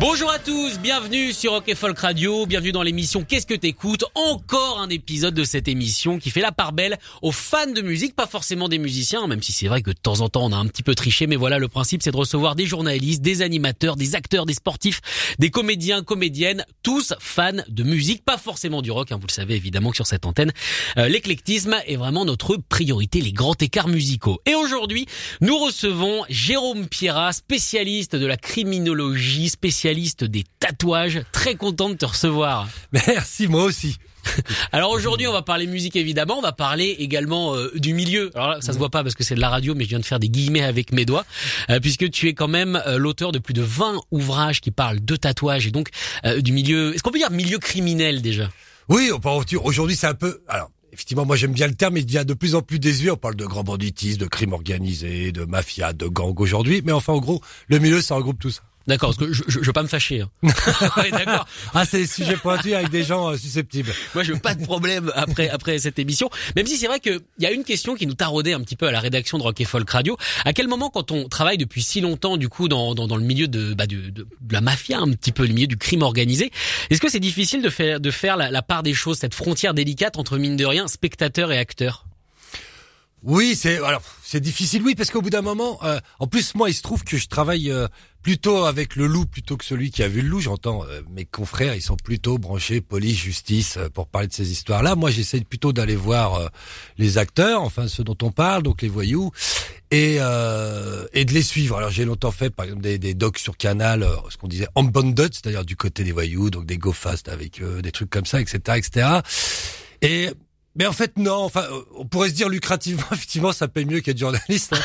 Bonjour à tous, bienvenue sur Rock et Folk Radio, bienvenue dans l'émission Qu'est-ce que t'écoutes? Encore un épisode de cette émission qui fait la part belle aux fans de musique, pas forcément des musiciens, même si c'est vrai que de temps en temps on a un petit peu triché, mais voilà, le principe c'est de recevoir des journalistes, des animateurs, des acteurs, des sportifs, des comédiens, comédiennes, tous fans de musique, pas forcément du rock, hein, vous le savez évidemment que sur cette antenne, euh, l'éclectisme est vraiment notre priorité, les grands écarts musicaux. Et aujourd'hui, nous recevons Jérôme Pierrat, spécialiste de la criminologie, spécialiste des tatouages. Très content de te recevoir. Merci, moi aussi. Alors aujourd'hui, on va parler musique évidemment, on va parler également euh, du milieu. Alors là, ça se voit pas parce que c'est de la radio, mais je viens de faire des guillemets avec mes doigts, euh, puisque tu es quand même euh, l'auteur de plus de 20 ouvrages qui parlent de tatouage et donc du milieu. Est-ce qu'on peut dire milieu criminel déjà? Oui, aujourd'hui c'est un peu. Alors effectivement, moi j'aime bien le terme, il devient de plus en plus désuet. On parle de grand banditisme, de crime organisé, de mafia, de gang aujourd'hui, mais enfin en gros, le milieu ça regroupe tout ça. D'accord, parce que je, je, je veux pas me fâcher. Hein. d'accord. Ah, c'est des sujets pointus avec des gens euh, susceptibles. Moi, je veux pas de problème après après cette émission. Même si c'est vrai qu'il y a une question qui nous taraudait un petit peu à la rédaction de Rock et Folk Radio. À quel moment, quand on travaille depuis si longtemps, du coup, dans dans, dans le milieu de, bah, de, de, la mafia, un petit peu le milieu du crime organisé, est-ce que c'est difficile de faire de faire la, la part des choses, cette frontière délicate entre mine de rien spectateur et acteur? Oui, c'est alors c'est difficile, oui, parce qu'au bout d'un moment, euh, en plus moi, il se trouve que je travaille euh, plutôt avec le loup plutôt que celui qui a vu le loup. J'entends euh, mes confrères, ils sont plutôt branchés police, justice pour parler de ces histoires-là. Moi, j'essaie plutôt d'aller voir les acteurs, enfin ceux dont on parle, donc les voyous, et et de les suivre. Alors j'ai longtemps fait, par exemple, des, des docs sur Canal, ce qu'on disait unbonded, c'est-à-dire du côté des voyous, donc des go fast avec des trucs comme ça, etc., etc. Et mais en fait, non. Enfin, euh, on pourrait se dire lucrativement, effectivement, ça paye mieux qu'être journaliste. Hein.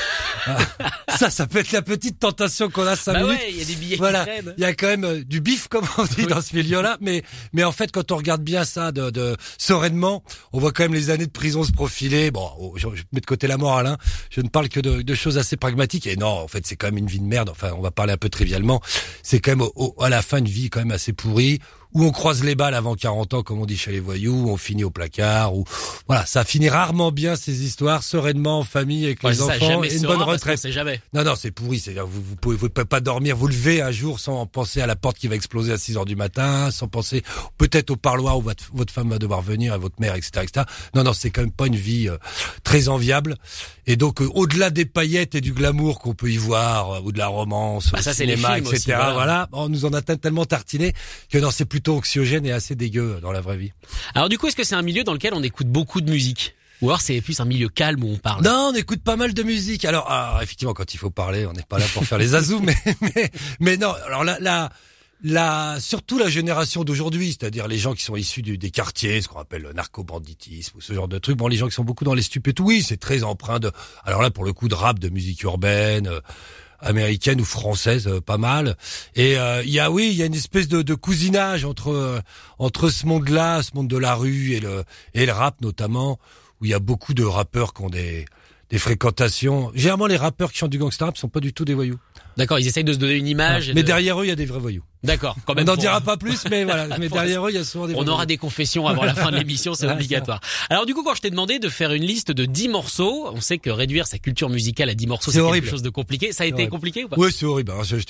ça, ça peut être la petite tentation qu'on a cinq bah minutes. Ouais, il y a des billets voilà, il y a quand même euh, du bif, comme on dit dans ce milieu-là. Mais, mais en fait, quand on regarde bien ça de, de sereinement, on voit quand même les années de prison se profiler. Bon, oh, je, je mets de côté la morale. Hein. Je ne parle que de, de, choses assez pragmatiques. Et non, en fait, c'est quand même une vie de merde. Enfin, on va parler un peu trivialement. C'est quand même au, à la fin une vie quand même assez pourrie où on croise les balles avant 40 ans, comme on dit chez les voyous, où on finit au placard, ou voilà, ça finit rarement bien ces histoires, sereinement en famille avec les enfants, et une bonne retraite. jamais. Non, non, c'est pourri. C'est vous, vous pouvez, vous pouvez pas dormir, vous levez un jour sans penser à la porte qui va exploser à 6 heures du matin, sans penser peut-être au parloir où votre, votre, femme va devoir venir, et votre mère, etc., etc. Non, non, c'est quand même pas une vie euh, très enviable. Et donc, euh, au-delà des paillettes et du glamour qu'on peut y voir, euh, ou de la romance, bah, ça, cinéma, etc., aussi, voilà. on nous en a tellement tartiné que non, c'est plus plutôt anxiogène et assez dégueu dans la vraie vie. Alors du coup, est-ce que c'est un milieu dans lequel on écoute beaucoup de musique? Ou alors c'est plus un milieu calme où on parle? Non, on écoute pas mal de musique. Alors ah, effectivement, quand il faut parler, on n'est pas là pour faire les azous, mais, mais mais non. Alors là, là la, surtout la génération d'aujourd'hui, c'est-à-dire les gens qui sont issus des quartiers, ce qu'on appelle le narco-banditisme ou ce genre de trucs. Bon, les gens qui sont beaucoup dans les stupétos, oui, c'est très empreint de. Alors là, pour le coup, de rap, de musique urbaine. Américaine ou française, euh, pas mal. Et euh, il y a oui, il y a une espèce de, de cousinage entre euh, entre ce monde-là, ce monde de la rue et le et le rap notamment, où il y a beaucoup de rappeurs qui ont des des fréquentations. Généralement, les rappeurs qui chantent du gangster rap sont pas du tout des voyous. D'accord, ils essayent de se donner une image. Mais derrière eux, il y a des vrais voyous. D'accord, quand même. On n'en dira pas plus, mais voilà. Mais derrière eux, il y a souvent des. On aura des confessions avant la fin de l'émission, c'est obligatoire. Alors du coup, quand je t'ai demandé de faire une liste de 10 morceaux, on sait que réduire sa culture musicale à 10 morceaux, c'est quelque chose de compliqué. Ça a été compliqué ou pas? Oui, c'est horrible. je, je,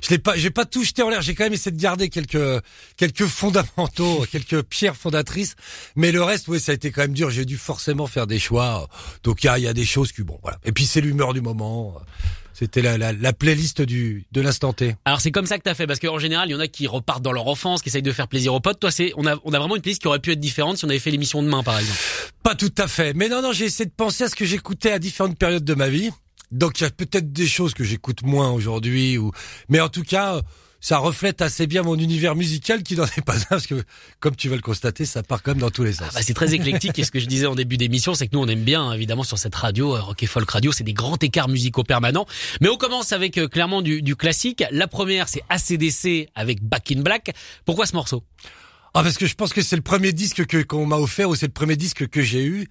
je l'ai pas, j'ai pas tout jeté en l'air. J'ai quand même essayé de garder quelques quelques fondamentaux, quelques pierres fondatrices. Mais le reste, oui, ça a été quand même dur. J'ai dû forcément faire des choix. Donc il y a, y a des choses que bon, voilà. Et puis c'est l'humeur du moment. C'était la, la, la, playlist du de l'instant T. Alors c'est comme ça que t'as fait parce qu'en général il y en a qui repartent dans leur enfance, qui essayent de faire plaisir aux potes. Toi c'est on a on a vraiment une playlist qui aurait pu être différente si on avait fait l'émission demain par exemple. Pas tout à fait. Mais non non j'ai essayé de penser à ce que j'écoutais à différentes périodes de ma vie. Donc il y a peut-être des choses que j'écoute moins aujourd'hui ou mais en tout cas ça reflète assez bien mon univers musical qui n'en est pas un parce que comme tu vas le constater ça part quand même dans tous les sens. Ah bah c'est très éclectique et ce que je disais en début d'émission c'est que nous on aime bien évidemment sur cette radio euh, Rock et Folk Radio c'est des grands écarts musicaux permanents. Mais on commence avec euh, clairement du, du classique. La première c'est ACDC avec Back in Black. Pourquoi ce morceau? Ah parce que je pense que c'est le premier disque que qu'on m'a offert ou c'est le premier disque que j'ai eu.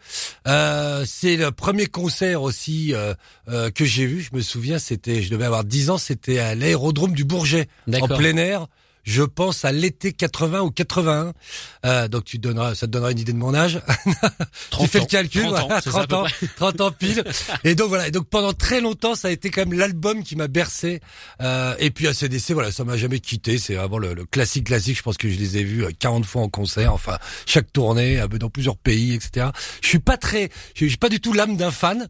Euh, c'est le premier concert aussi euh, euh, que j'ai vu. Je me souviens, c'était, je devais avoir 10 ans, c'était à l'aérodrome du Bourget en plein air. Je pense à l'été 80 ou 81. Euh, donc tu donneras, ça te donnera une idée de mon âge. tu fais le calcul, 30 ans, voilà, c'est 30 ça, à ans, peu 30 ans pile. Et donc voilà, et donc pendant très longtemps, ça a été quand même l'album qui m'a bercé. Euh, et puis ACDC, voilà, ça m'a jamais quitté. C'est vraiment le, le classique classique. Je pense que je les ai vus euh, 40 fois en concert, enfin chaque tournée, euh, dans plusieurs pays, etc. Je suis pas très, je suis pas du tout l'âme d'un fan.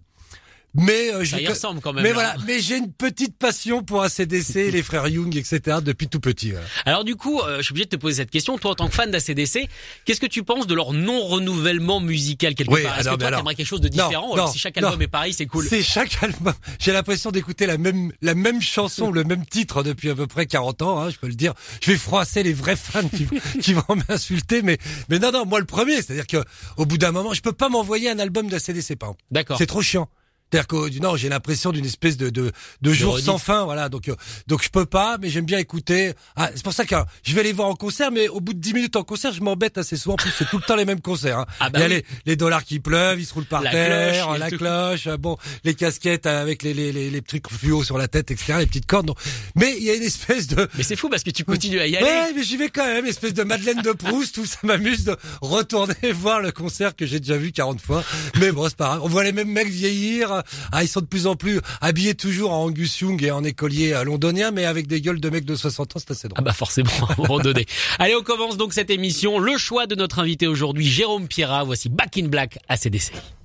Mais euh, Ça y ressemble quand même. mais là. voilà, mais j'ai une petite passion pour ACDC, les frères Young, etc. depuis tout petit. voilà. Alors du coup, euh, je suis obligé de te poser cette question. Toi, en tant que fan d'ACDC, qu'est-ce que tu penses de leur non-renouvellement musical quelque Oui, part? Est-ce que toi, t'aimerais quelque chose de Non, différent? non, Alors, Si chaque album non. est pareil, c'est cool. C'est chaque album. J'ai l'impression d'écouter la même la même chanson, le même titre depuis à peu près 40 ans. Hein, je peux le dire. Je vais froisser les vrais fans qui, qui vont m'insulter, mais mais non non, moi le premier. C'est-à-dire que au bout d'un moment, je peux pas m'envoyer un album d'ACDC par. D'accord. C'est trop chiant. C'est-à-dire qu'au du Nord, j'ai l'impression d'une espèce de de, de jour sans fin, voilà. Donc euh, donc je peux pas, mais j'aime bien écouter. Ah, c'est pour ça que euh, je vais les voir en concert, mais au bout de 10 minutes en concert, je m'embête assez souvent. En plus, c'est tout le temps les mêmes concerts. Hein. Ah bah Il y a oui. les, les dollars qui pleuvent, ils se roulent par La terre, cloche, et la tout. cloche, euh, bon, les casquettes avec les les les, les trucs fluo sur la tête, etc. Les petites cordes. donc. Mais il y a une espèce de Mais c'est fou parce que tu continues à y aller. Ouais, mais j'y vais quand même, espèce de Madeleine de Proust, tout ça m'amuse de retourner voir le concert que j'ai déjà vu 40 fois. Mais bon, c'est pas grave. On voit les mêmes mecs vieillir. Ah, ils sont de plus en plus habillés toujours en Angus Young et en écolier euh, londonien, mais avec des gueules de mecs de 60 ans, c'est assez Ah drôle. bah forcément, à un moment donné. Allez, on commence donc cette émission. Le choix de notre invité aujourd'hui, Jérôme Pierrat. Voici Back in Black ACDC. I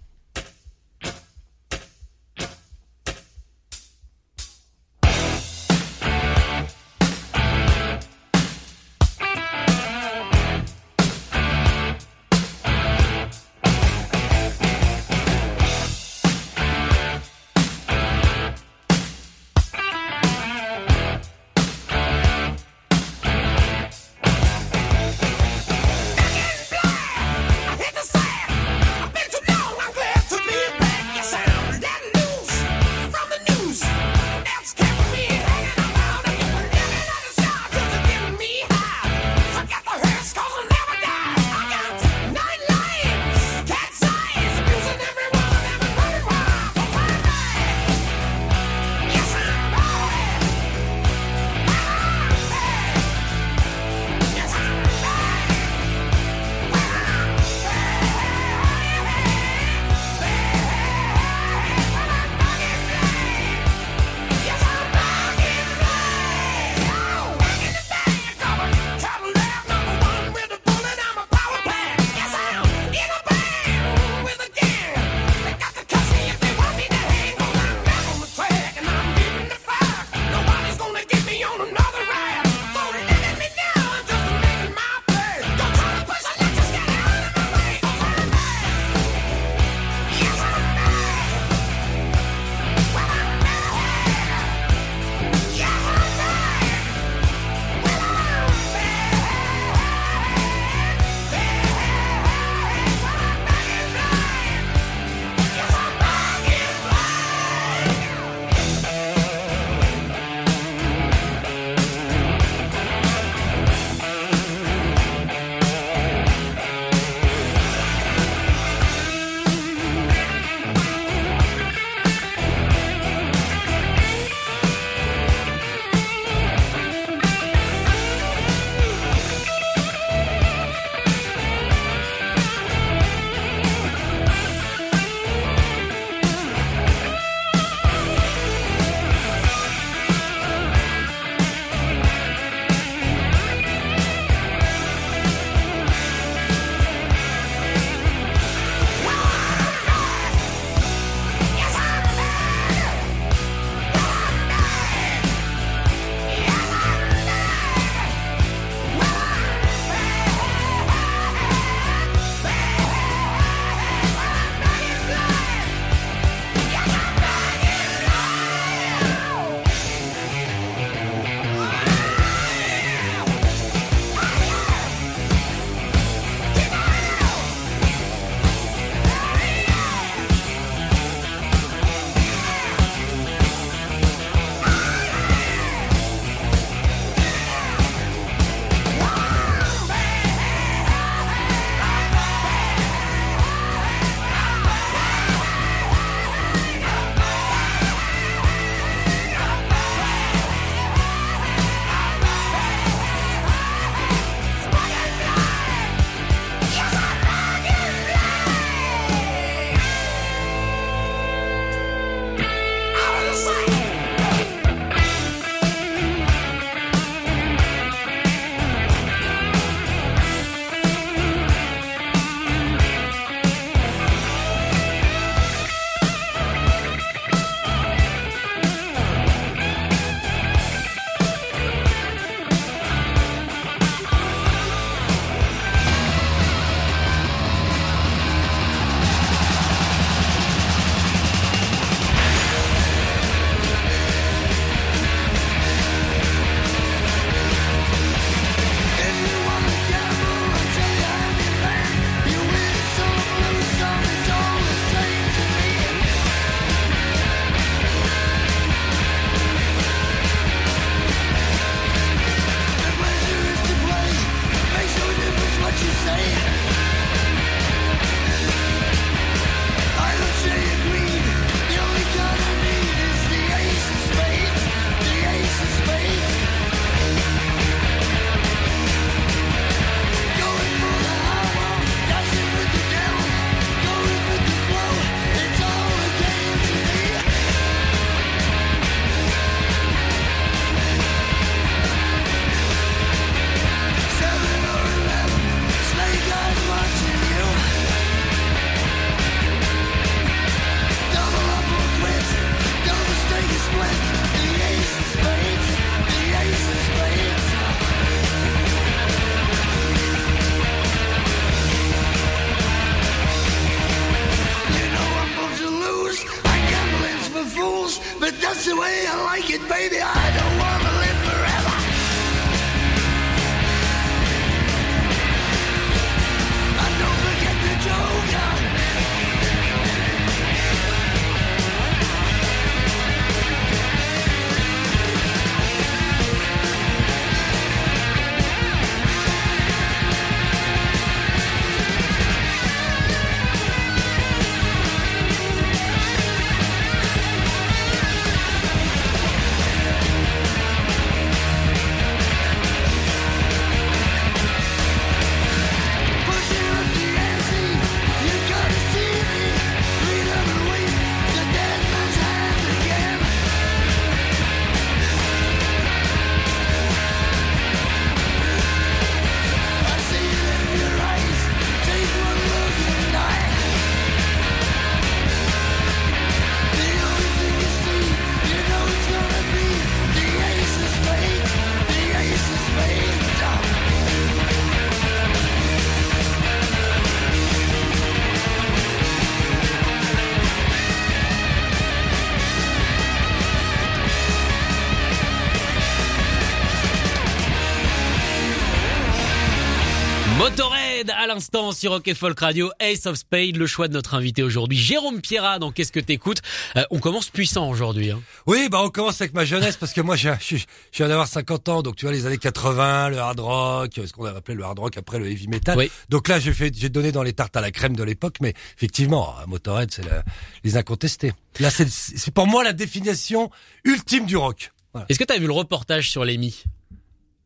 l'instant sur Rock Folk Radio, Ace of Spade, le choix de notre invité aujourd'hui, Jérôme Pierrat dans Qu'est-ce que t'écoutes euh, On commence puissant aujourd'hui. Hein. Oui, bah on commence avec ma jeunesse parce que moi je, je, je viens d'avoir 50 ans, donc tu vois les années 80, le hard rock, ce qu'on a appelé le hard rock après le heavy metal. Oui. Donc là j'ai fait, j'ai donné dans les tartes à la crème de l'époque, mais effectivement Motorhead c'est le- les incontestés. Là c'est pour moi la définition ultime du rock. Voilà. Est-ce que t'as vu le reportage sur l'EMI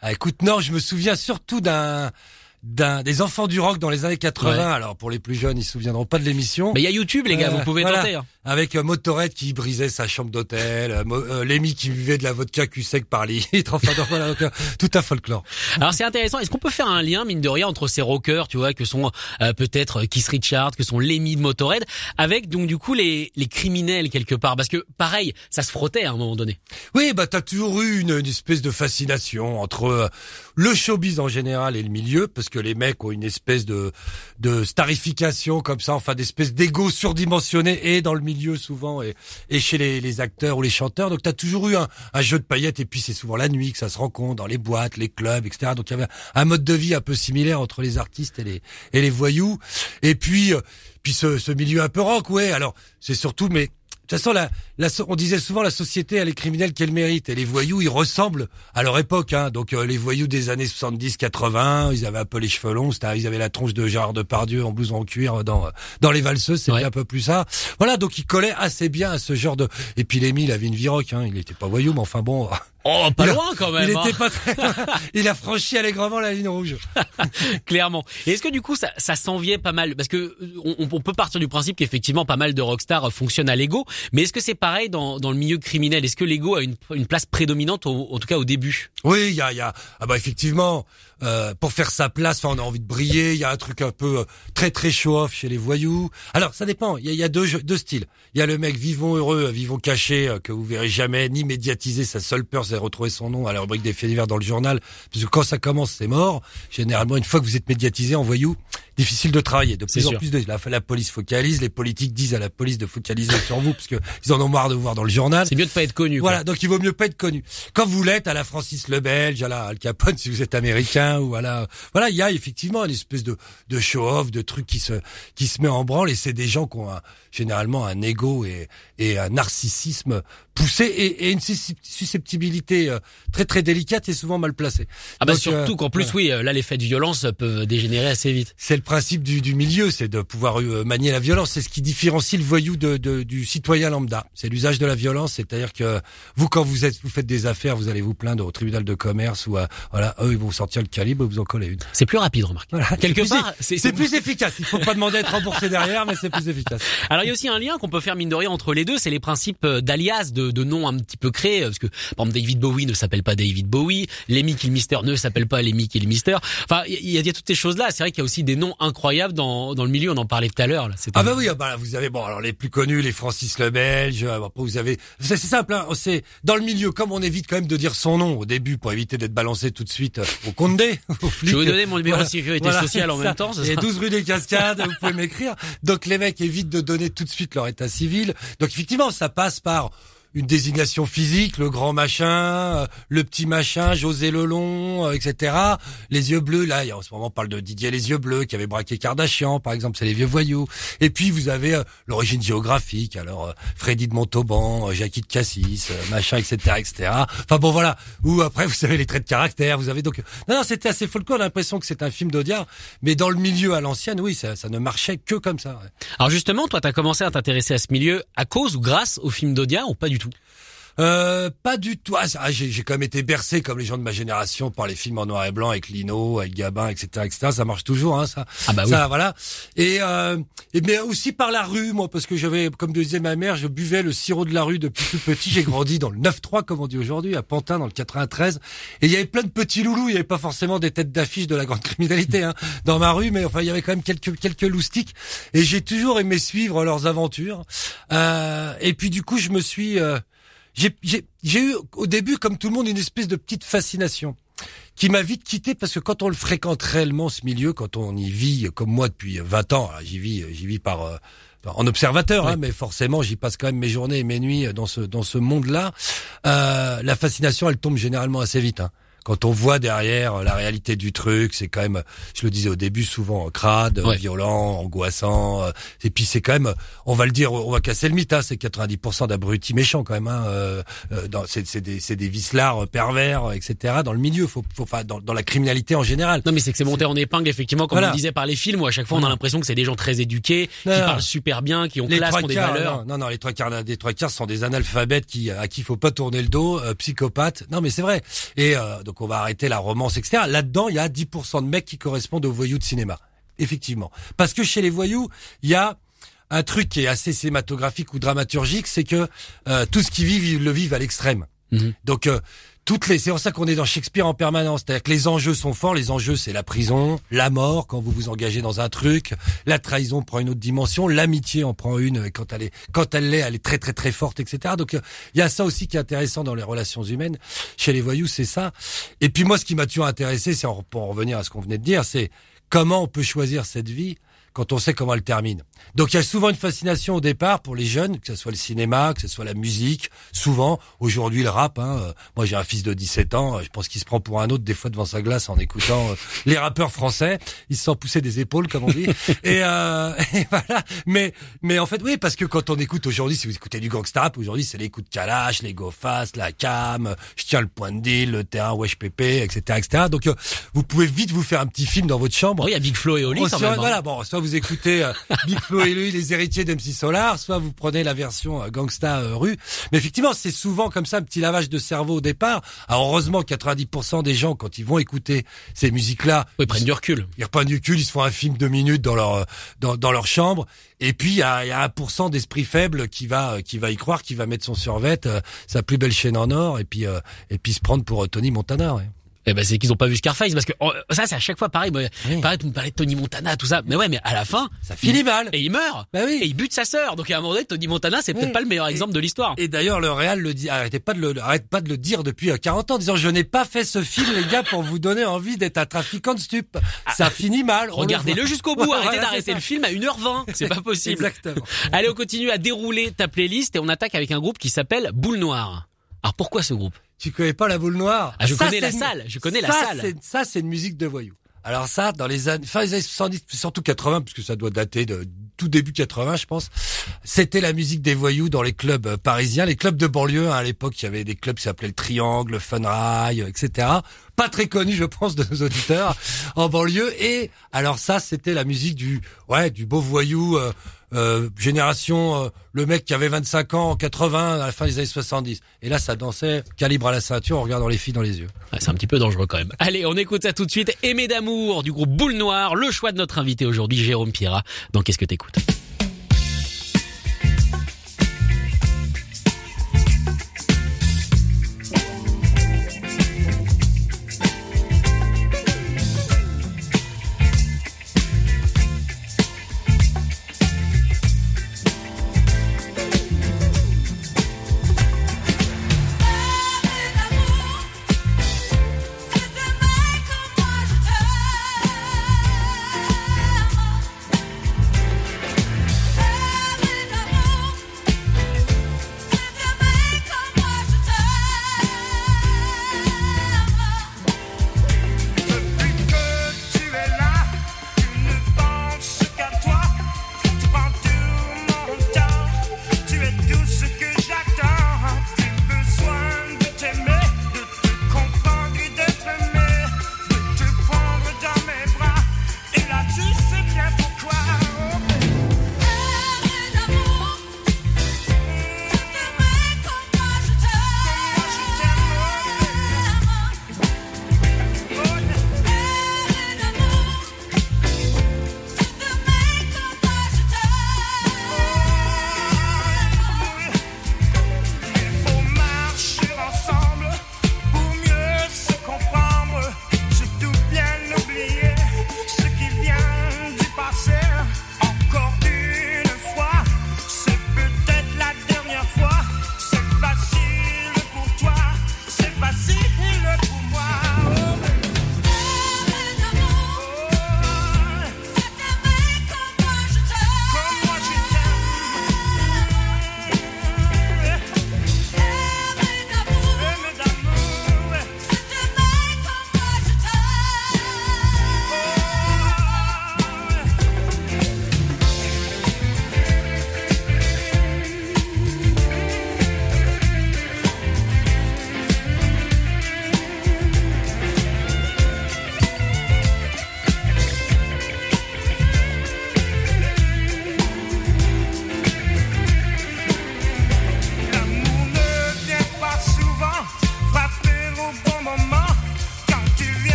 Ah, écoute, non, je me souviens surtout d'un des enfants du rock dans les années 80. Ouais. Alors pour les plus jeunes, ils se souviendront pas de l'émission. Mais il y a YouTube les gars, Euh, vous pouvez voilà. tenter. hein. Avec euh, Motorhead qui brisait sa chambre d'hôtel, euh, euh, Lemmy qui buvait de la vodka cul sec par litre, enfin donc, voilà, donc, euh, tout un folklore. Alors c'est intéressant, est-ce qu'on peut faire un lien, mine de rien, entre ces rockers, tu vois, que sont euh, peut-être Keith Richards, que sont Lemmy de Motorhead, avec donc du coup les, les criminels quelque part? Parce que pareil, ça se frottait à un moment donné. Oui, bah t'as toujours eu une, une espèce de fascination entre euh, le showbiz en général et le milieu, parce que les mecs ont une espèce de de starification comme ça, enfin d'espèce d'ego surdimensionné et dans le milieu souvent et, et chez les, acteurs ou les chanteurs. Donc t'as toujours eu un, jeu de paillettes et puis c'est souvent la nuit que ça se rencontre dans les boîtes, les clubs, etc. Donc il y avait un mode de vie un peu similaire entre les artistes et les et les voyous. Et puis euh, puis ce, ce milieu un peu rock, ouais. Alors c'est surtout mais toute façon, la, la on disait souvent la société a les criminels qu'elle mérite et les voyous, ils ressemblent à leur époque. Hein. Donc euh, les voyous des années 70-80, ils avaient un peu les cheveux longs, ils avaient la tronche de Gérard Depardieu en blouson en cuir dans dans les valseuses, c'était Ouais. un peu plus ça. Voilà, donc ils collaient assez bien à ce genre de. Et puis Lémy, il avait une rock, hein. il était pas voyou, mais enfin bon, Oh, pas Il a- loin quand même, il hein, était pas très. il a franchi allègrement la ligne rouge. clairement. Et est-ce que du coup ça, ça s'enviait pas mal? Parce que euh, on, on peut partir du principe qu'effectivement pas mal de rockstars fonctionnent à l'ego, mais est-ce que c'est pareil dans, dans le milieu criminel? Est-ce que l'ego a une, une place prédominante, au- en tout cas au début? Oui, il y a, il y a, ah bah effectivement, euh, pour faire sa place, enfin, on a envie de briller. Il y a un truc un peu euh, très très show-off chez les voyous. Alors ça dépend. Il y a, il y a deux, deux styles. Il y a le mec vivons heureux, euh, vivons caché, euh, que vous verrez jamais ni médiatiser. Sa seule peur, c'est de retrouver son nom à la rubrique des faits divers dans le journal, parce que quand ça commence, c'est mort. Généralement, une fois que vous êtes médiatisé en voyou, difficile de travailler. De plus en sûr. plus, de, la, la police focalise, les politiques disent à la police de focaliser sur vous, parce que ils en ont marre de vous voir dans le journal. C'est mieux de pas être connu. quoi. Voilà, donc il vaut mieux pas être connu. Quand vous l'êtes, à la Francis le Belge, à la Al Capone, si vous êtes américain, voilà, il y a effectivement une espèce de, de show-off, de truc qui se, met en branle, et c'est des gens qui ont généralement un ego et, et un narcissisme poussé et, et une suscept- susceptibilité euh, très très délicate et souvent mal placée. Ah bah Donc, surtout euh, qu'en plus, voilà. oui, euh, là les faits de violence peuvent dégénérer assez vite. C'est le principe du, du milieu, c'est de pouvoir euh, manier la violence. C'est ce qui différencie le voyou de, de- du citoyen lambda. C'est l'usage de la violence, c'est-à-dire que vous, quand vous êtes, vous faites des affaires, vous allez vous plaindre au tribunal de commerce ou à, voilà, eux ils vont sortir le calibre et vous en coller une. C'est plus rapide, remarque. Voilà. Quelque plus- part, c'est plus efficace. Il faut pas demander à être remboursé derrière, mais c'est plus efficace. Alors il y a aussi un lien qu'on peut faire mine de rien entre les deux, c'est les principes euh, d'alias, de, de noms un petit peu créés, parce que par exemple David Bowie ne s'appelle pas David Bowie, Lemmy Kilmister ne s'appelle pas Lemmy Kilmister. Enfin il y, y a toutes ces choses là. C'est vrai qu'il y a aussi des noms incroyables dans, dans le milieu. On en parlait tout à l'heure. là. Ah bah oui, ah bah vous avez bon alors les plus connus, les Francis le Belge. euh, Après vous avez, c'est simple, hein, c'est dans le milieu comme on évite quand même de dire son nom au début pour éviter d'être balancé tout de suite euh, au Condé, au flic. Je vais vous donner mon numéro Voilà. de sécurité Voilà, sociale en ça. même temps. Et sera- 12 rue des Cascades, vous pouvez m'écrire. Donc les mecs évitent de donner tout de suite leur état civil. Donc effectivement, ça passe par une désignation physique, le grand machin, euh, le petit machin, José Lelon, euh, etc. Les yeux bleus, là, en ce moment on parle de Didier les yeux bleus qui avait braqué Kardashian, par exemple, c'est les vieux voyous. Et puis vous avez euh, l'origine géographique, alors Freddy de Montauban, Jackie de Cassis, machin, etc., etc. Enfin bon voilà. Ou après vous avez les traits de caractère, vous avez donc non non c'était assez folklore, l'impression que c'est un film d'Audiard, mais dans le milieu à l'ancienne, oui, ça, ça ne marchait que comme ça. Alors justement, toi, t'as commencé à t'intéresser à ce milieu à cause ou grâce au film d'Audiard ou pas du tout? Euh, pas du tout. Ah, ah, j'ai, j'ai quand même été bercé comme les gens de ma génération par les films en noir et blanc avec Lino, avec Gabin, etc., etc. Ça marche toujours, hein, ça. Ah bah oui. Ça, voilà. Et, euh, et mais aussi par la rue, moi, parce que j'avais, comme disait ma mère, je buvais le sirop de la rue depuis tout petit. J'ai grandi dans le 9-3, comme on dit aujourd'hui, à Pantin, dans le 93. Et il y avait plein de petits loulous. Il y avait pas forcément des têtes d'affiche de la grande criminalité hein, dans ma rue, mais enfin, il y avait quand même quelques quelques loustiques. Et j'ai toujours aimé suivre leurs aventures. Euh, et puis du coup, je me suis euh, j'ai eu au début, comme tout le monde, une espèce de petite fascination qui m'a vite quitté parce que quand on le fréquente réellement ce milieu, quand on y vit comme moi depuis 20 ans, j'y vis, j'y vis par euh, en observateur, hein, mais forcément j'y passe quand même mes journées et mes nuits dans ce dans ce monde-là. Euh, la fascination, elle tombe généralement assez vite. Hein. Quand on voit derrière la réalité du truc, c'est quand même, je le disais au début, souvent crade, violent, angoissant. Euh, et puis c'est quand même, on va le dire, on va casser le mythe, hein, c'est 90% d'abrutis méchants quand même. Hein, euh, euh c'est des, des vislards pervers, etc. Dans le milieu, faut, faut enfin, dans, dans, la criminalité en général. Non mais c'est que c'est monté en épingle effectivement, comme on disait par les films, où à chaque fois on a l'impression que c'est des gens très éduqués, qui parlent super bien, qui ont classe, qui ont des valeurs. Non, non, les trois quarts, des trois quarts sont des analphabètes qui à qui faut pas tourner le dos, euh, psychopathes. Non mais c'est vrai. Et euh, donc on va arrêter la romance, etc. Là-dedans, il y a 10% de mecs qui correspondent aux voyous de cinéma. Effectivement. Parce que chez les voyous, il y a un truc qui est assez cinématographique ou dramaturgique, c'est que euh, tout ce qu'ils vivent, ils le vivent à l'extrême. Mhm. Donc toutes les, c'est pour ça qu'on est dans Shakespeare en permanence. C'est-à-dire que les enjeux sont forts. Les enjeux, c'est la prison, la mort quand vous vous engagez dans un truc, la trahison prend une autre dimension, l'amitié en prend une quand elle est, quand elle l'est, elle est très très très forte, etc. Donc il y a ça aussi qui est intéressant dans les relations humaines. Chez les voyous, c'est ça. Et puis moi, ce qui m'a toujours intéressé, c'est pour en revenir à ce qu'on venait de dire, c'est comment on peut choisir cette vie quand on sait comment elle termine. Donc il y a souvent une fascination au départ pour les jeunes, que ce soit le cinéma, que ce soit la musique, souvent, aujourd'hui le rap. Hein. Euh, moi j'ai un fils de 17 ans, euh, je pense qu'il se prend pour un autre des fois devant sa glace en écoutant euh, les rappeurs français. Il se sent pousser des épaules comme on dit. et, euh, et, voilà. Mais mais en fait oui, parce que quand on écoute aujourd'hui, si vous écoutez du gangsta rap, aujourd'hui c'est les coups de Kalash, les go fast, la cam, je tiens le point de deal, le terrain wesh pépé, etc. etc. Donc vous pouvez vite vous faire un petit film dans votre chambre. Oui, il y a Big Flo et Oli quand même. Hein. Voilà, bon, vous écoutez euh, Big Flo et lui, les héritiers d'MC Solar, soit vous prenez la version euh, Gangsta euh, rue. Mais effectivement, c'est souvent comme ça un petit lavage de cerveau au départ. Alors heureusement, 90% des gens, quand ils vont écouter ces musiques-là, ils prennent du recul. Ils prennent du recul, ils se font un film de minutes dans leur dans, dans leur chambre. Et puis il y a, y a 1% d'esprit faible qui va qui va y croire, qui va mettre son survêt, sa plus belle chaîne en or, et puis et puis se prendre pour Tony Montana. Ouais. Eh ben c'est qu'ils ont pas vu Scarface parce que oh, ça c'est à chaque fois pareil. Pareil, tu me parlais de Tony Montana tout ça, mais ouais, mais à la fin, ça finit mal et il meurt. Bah oui. Et il bute sa sœur. Donc à un moment donné, Tony Montana, c'est peut-être pas le meilleur exemple de l'histoire. Et d'ailleurs, le Real le dit, arrêtez pas de le, arrête pas de le dire depuis 40 euh, ans, disant je n'ai pas fait ce film les gars pour vous donner envie d'être un trafiquant de stupes. Ah. ça finit mal. Regardez-le jusqu'au bout. Arrêtez d'arrêter le film à 1h20. C'est pas possible. Exactement. Allez, on continue à dérouler ta playlist et on attaque avec un groupe qui s'appelle Boule Noire. Alors pourquoi ce groupe? Tu connais pas la boule noire? Ah, Je connais la salle, je connais la salle. Ça, c'est une musique de voyous. Alors ça, dans les années, fin des années 70, surtout 80, puisque ça doit dater de tout début 80, je pense, c'était la musique des voyous dans les clubs euh, parisiens, les clubs de banlieue. Hein, à l'époque, il y avait des clubs qui s'appelaient le Triangle, le Funrail, etc. Pas très connus, je pense, de nos auditeurs en banlieue. Et alors ça, c'était la musique du, ouais, du beau voyou. Euh, euh, génération, euh, le mec qui avait 25 ans en 80 à la fin des années 70. Et là, ça dansait calibre à la ceinture en regardant les filles dans les yeux. c'est un petit peu dangereux quand même. Allez, on écoute ça tout de suite. Aimé d'amour du groupe Boule Noire, le choix de notre invité aujourd'hui, Jérôme Pira. Donc, Qu'est-ce que t'écoutes?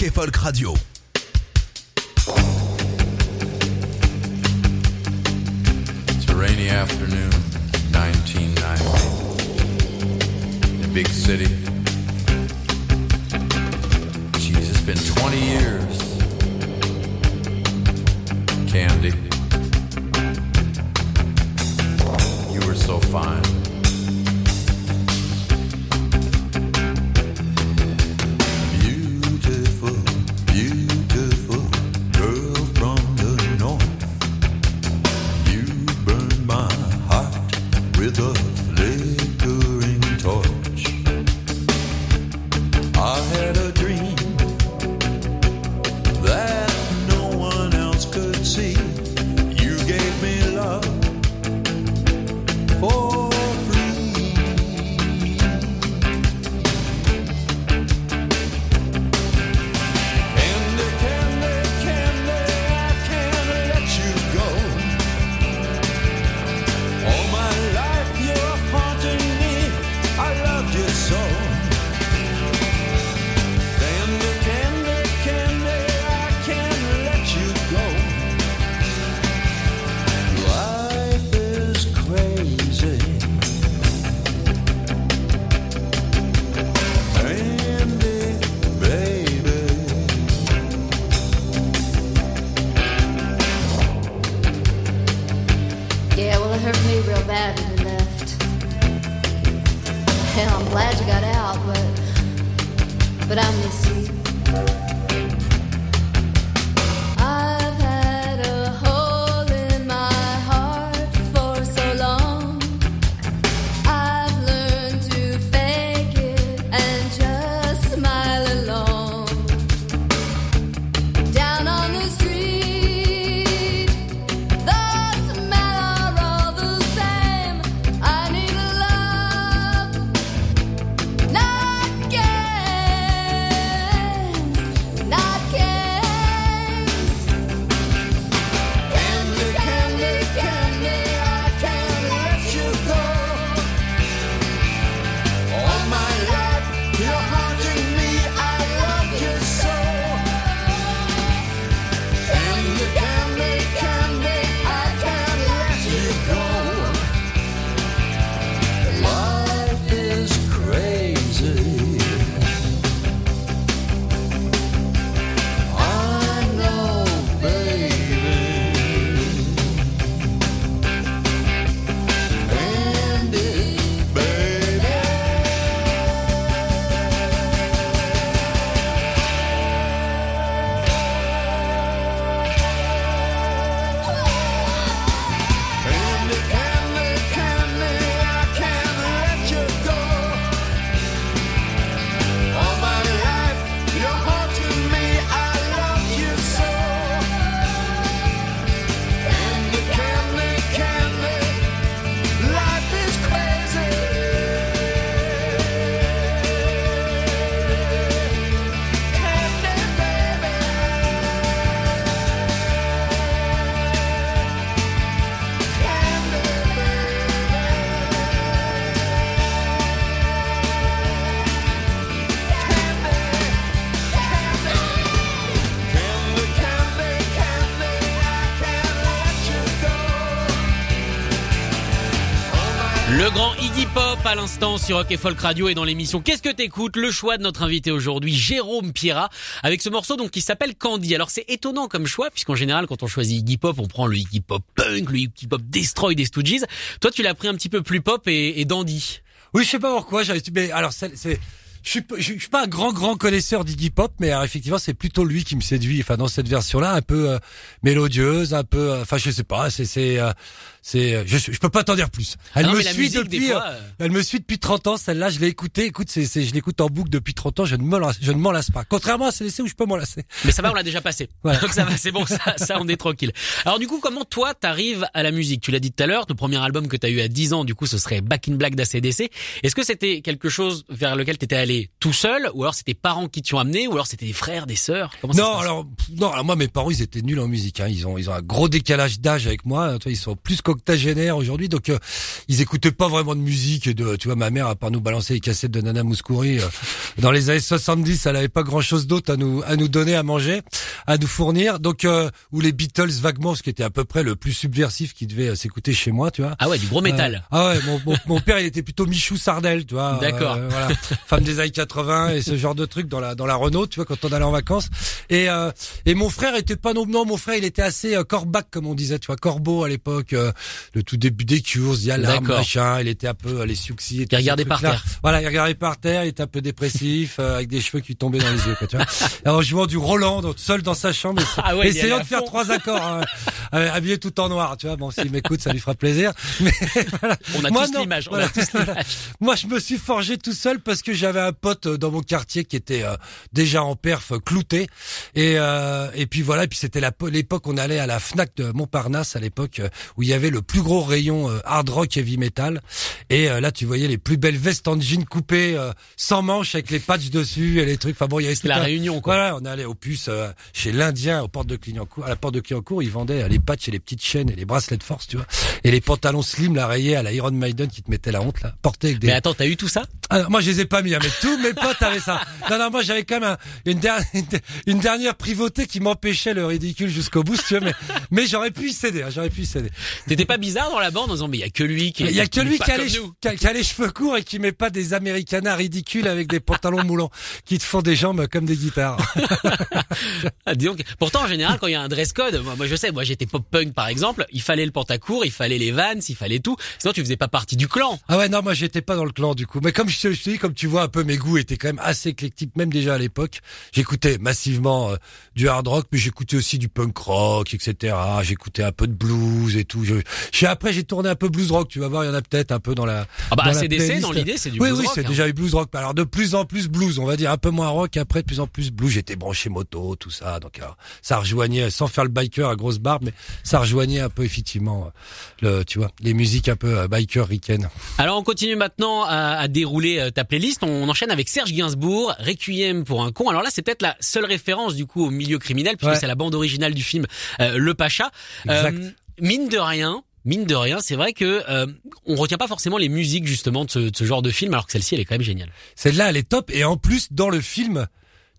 Rock et Folk Radio. It's a rainy afternoon, 1990. In a big city. Jeez, it's been 20 years. Candy. You were so fine. With a Le grand Iggy Pop à l'instant sur Rock et Folk Radio et dans l'émission Qu'est-ce que t'écoutes? Le choix de notre invité aujourd'hui, Jérôme Pierra, avec ce morceau donc qui s'appelle Candy. Alors c'est étonnant comme choix puisqu'en général quand on choisit Iggy Pop, on prend le Iggy Pop punk, le Iggy Pop destroy des Stooges. Toi tu l'as pris un petit peu plus pop et, dandy. Oui, je sais pas pourquoi. Mais alors, c'est, je suis, suis pas un grand grand connaisseur d'Iggy Pop, mais effectivement, c'est plutôt lui qui me séduit. Enfin, dans cette version-là, un peu euh, mélodieuse, un peu. euh, Enfin, je sais pas. C'est, c'est, euh, c'est. euh, Je, je peux pas t'en dire plus. Elle Ah non, me suit depuis. des fois, euh, euh, Elle me suit depuis 30 ans. Celle-là, je l'ai écoutée. Écoute, c'est, c'est, je l'écoute en boucle depuis 30 ans. Je ne me lasse, je ne m'en lasse pas. Contrairement à CDC où je peux m'en lasser. Mais ça va, on l'a déjà passé. Voilà. Donc ça va, c'est bon, ça, ça on est tranquille. Alors du coup, comment toi t'arrives à la musique? Tu l'as dit tout à l'heure, le premier album que t'as eu à 10 ans, du coup, ce serait Back in Black d'ACDC. Est-ce que c'était quelque chose vers lequel t'étais allé tout seul, ou alors c'était parents qui t'y ont amené, ou alors c'était des frères, des sœurs? Comment Non, alors non, alors moi mes parents ils étaient nuls en musique. Hein. Ils ont ils ont un gros décalage d'âge avec moi. Ils sont plus qu'octogénaires aujourd'hui, donc euh, ils écoutaient pas vraiment de musique. De tu vois, ma mère à part nous balancer les cassettes de Nana Mouskouri euh, dans les années 70, elle avait pas grand chose d'autre à nous à nous donner à manger, à nous fournir. Donc euh, ou les Beatles vaguement, ce qui était à peu près le plus subversif qui devait euh, s'écouter chez moi, tu vois. Ah ouais, du gros métal. Euh, ah ouais, mon, mon, mon père il était plutôt Michou Sardel, tu vois. D'accord. Euh, voilà, femme des années 80 et ce genre de truc dans la dans la Renault, tu vois, quand on allait en vacances. Et et mon frère était pas non non, mon frère il était assez corbac comme on disait, tu vois, corbeau à l'époque, euh, le tout début des Cures, il y a l'arme, machin, il était un peu euh, les succès. Il regardait par terre. Voilà, il regardait par terre, il était un peu dépressif, euh, avec des cheveux qui tombaient dans les yeux, quoi, tu vois. En jouant du Roland, donc, seul dans sa chambre, Ah ouais, essayant de faire trois accords, hein, euh, habillé tout en noir, tu vois. Bon, s'il m'écoute, ça lui fera plaisir. Mais voilà. On a Moi, tous l'image, Voilà. Moi, je me suis forgé tout seul parce que j'avais un pote euh, dans mon quartier qui était euh, déjà en perf, clouté. Et euh, et puis voilà. Et puis c'était l'époque on allait à la Fnac de Montparnasse à l'époque où il y avait le plus gros rayon euh, hard rock heavy metal. Et euh, là, tu voyais les plus belles vestes en jean coupées, euh, sans manches, avec les patchs dessus et les trucs. Enfin bon, il y avait la réunion, quoi. Voilà, on allait au puce euh, chez l'Indien aux portes de Clignancourt. À la porte de Clignancourt, ils vendaient les patchs et les petites chaînes et les bracelets de force, tu vois. Et les pantalons slim, là, rayés à la Iron Maiden qui te mettait la honte, là. Portés avec des... Mais attends, t'as eu tout ça? Ah, moi, je les ai pas mis, hein, mais tous mes potes avaient ça. Non, non, moi, j'avais quand même un- une, dernière, une dernière privauté qui m'empêchait le ridicule jusqu'au bout, si tu veux, mais, mais j'aurais pu y céder, hein, j'aurais pu y céder. T'étais pas bizarre dans la bande en disant mais il y a que lui qui Il y a que lui qui a, les, nous. qui a- les cheveux courts et qui met pas des américanas ridicules avec des pantalons moulants qui te font des jambes comme des guitares. Ah, dis donc. Pourtant, en général, quand il y a un dress code, moi, moi, je sais, moi j'étais pop punk par exemple, il fallait le pantacourt, il fallait les vans, il fallait tout. Sinon, tu faisais pas partie du clan. Ah ouais, non, moi j'étais pas dans le clan du coup. Mais comme je te je te dis, comme tu vois un peu mes goûts étaient quand même assez éclectiques, même déjà à l'époque. J'écoutais massivement euh, du hard rock, mais j'écoutais aussi du punk rock, etc. J'écoutais un peu de blues et tout. Je, je- après j'ai tourné un peu blues rock. Tu vas voir, il y en a peut-être un peu dans la. Ah bah, dans ACDC, dans l'idée, c'est du oui, blues oui, rock, c'est hein. déjà eu blues rock. Alors de plus en plus blues, on va dire un peu moins rock. Après de plus en plus blues. J'étais branché moto, tout ça. Donc alors, ça rejoignait, sans faire le biker à grosse barbe, mais ça rejoignait un peu effectivement euh, le, tu vois, les musiques un peu euh, biker ricaines. Alors on continue maintenant à, à dérouler euh, ta playlist. On enchaîne avec Serge Gainsbourg, Requiem pour un con. Alors là, c'est peut-être la seule référence du coup au milieu criminel puisque Ouais. c'est la bande originale du film euh, Le Pacha. Exact. Mine de rien. Mine de rien, c'est vrai que euh, on retient pas forcément les musiques justement de ce, de ce genre de film, alors que celle-ci elle est quand même géniale. Celle-là, elle est top. Et en plus, dans le film,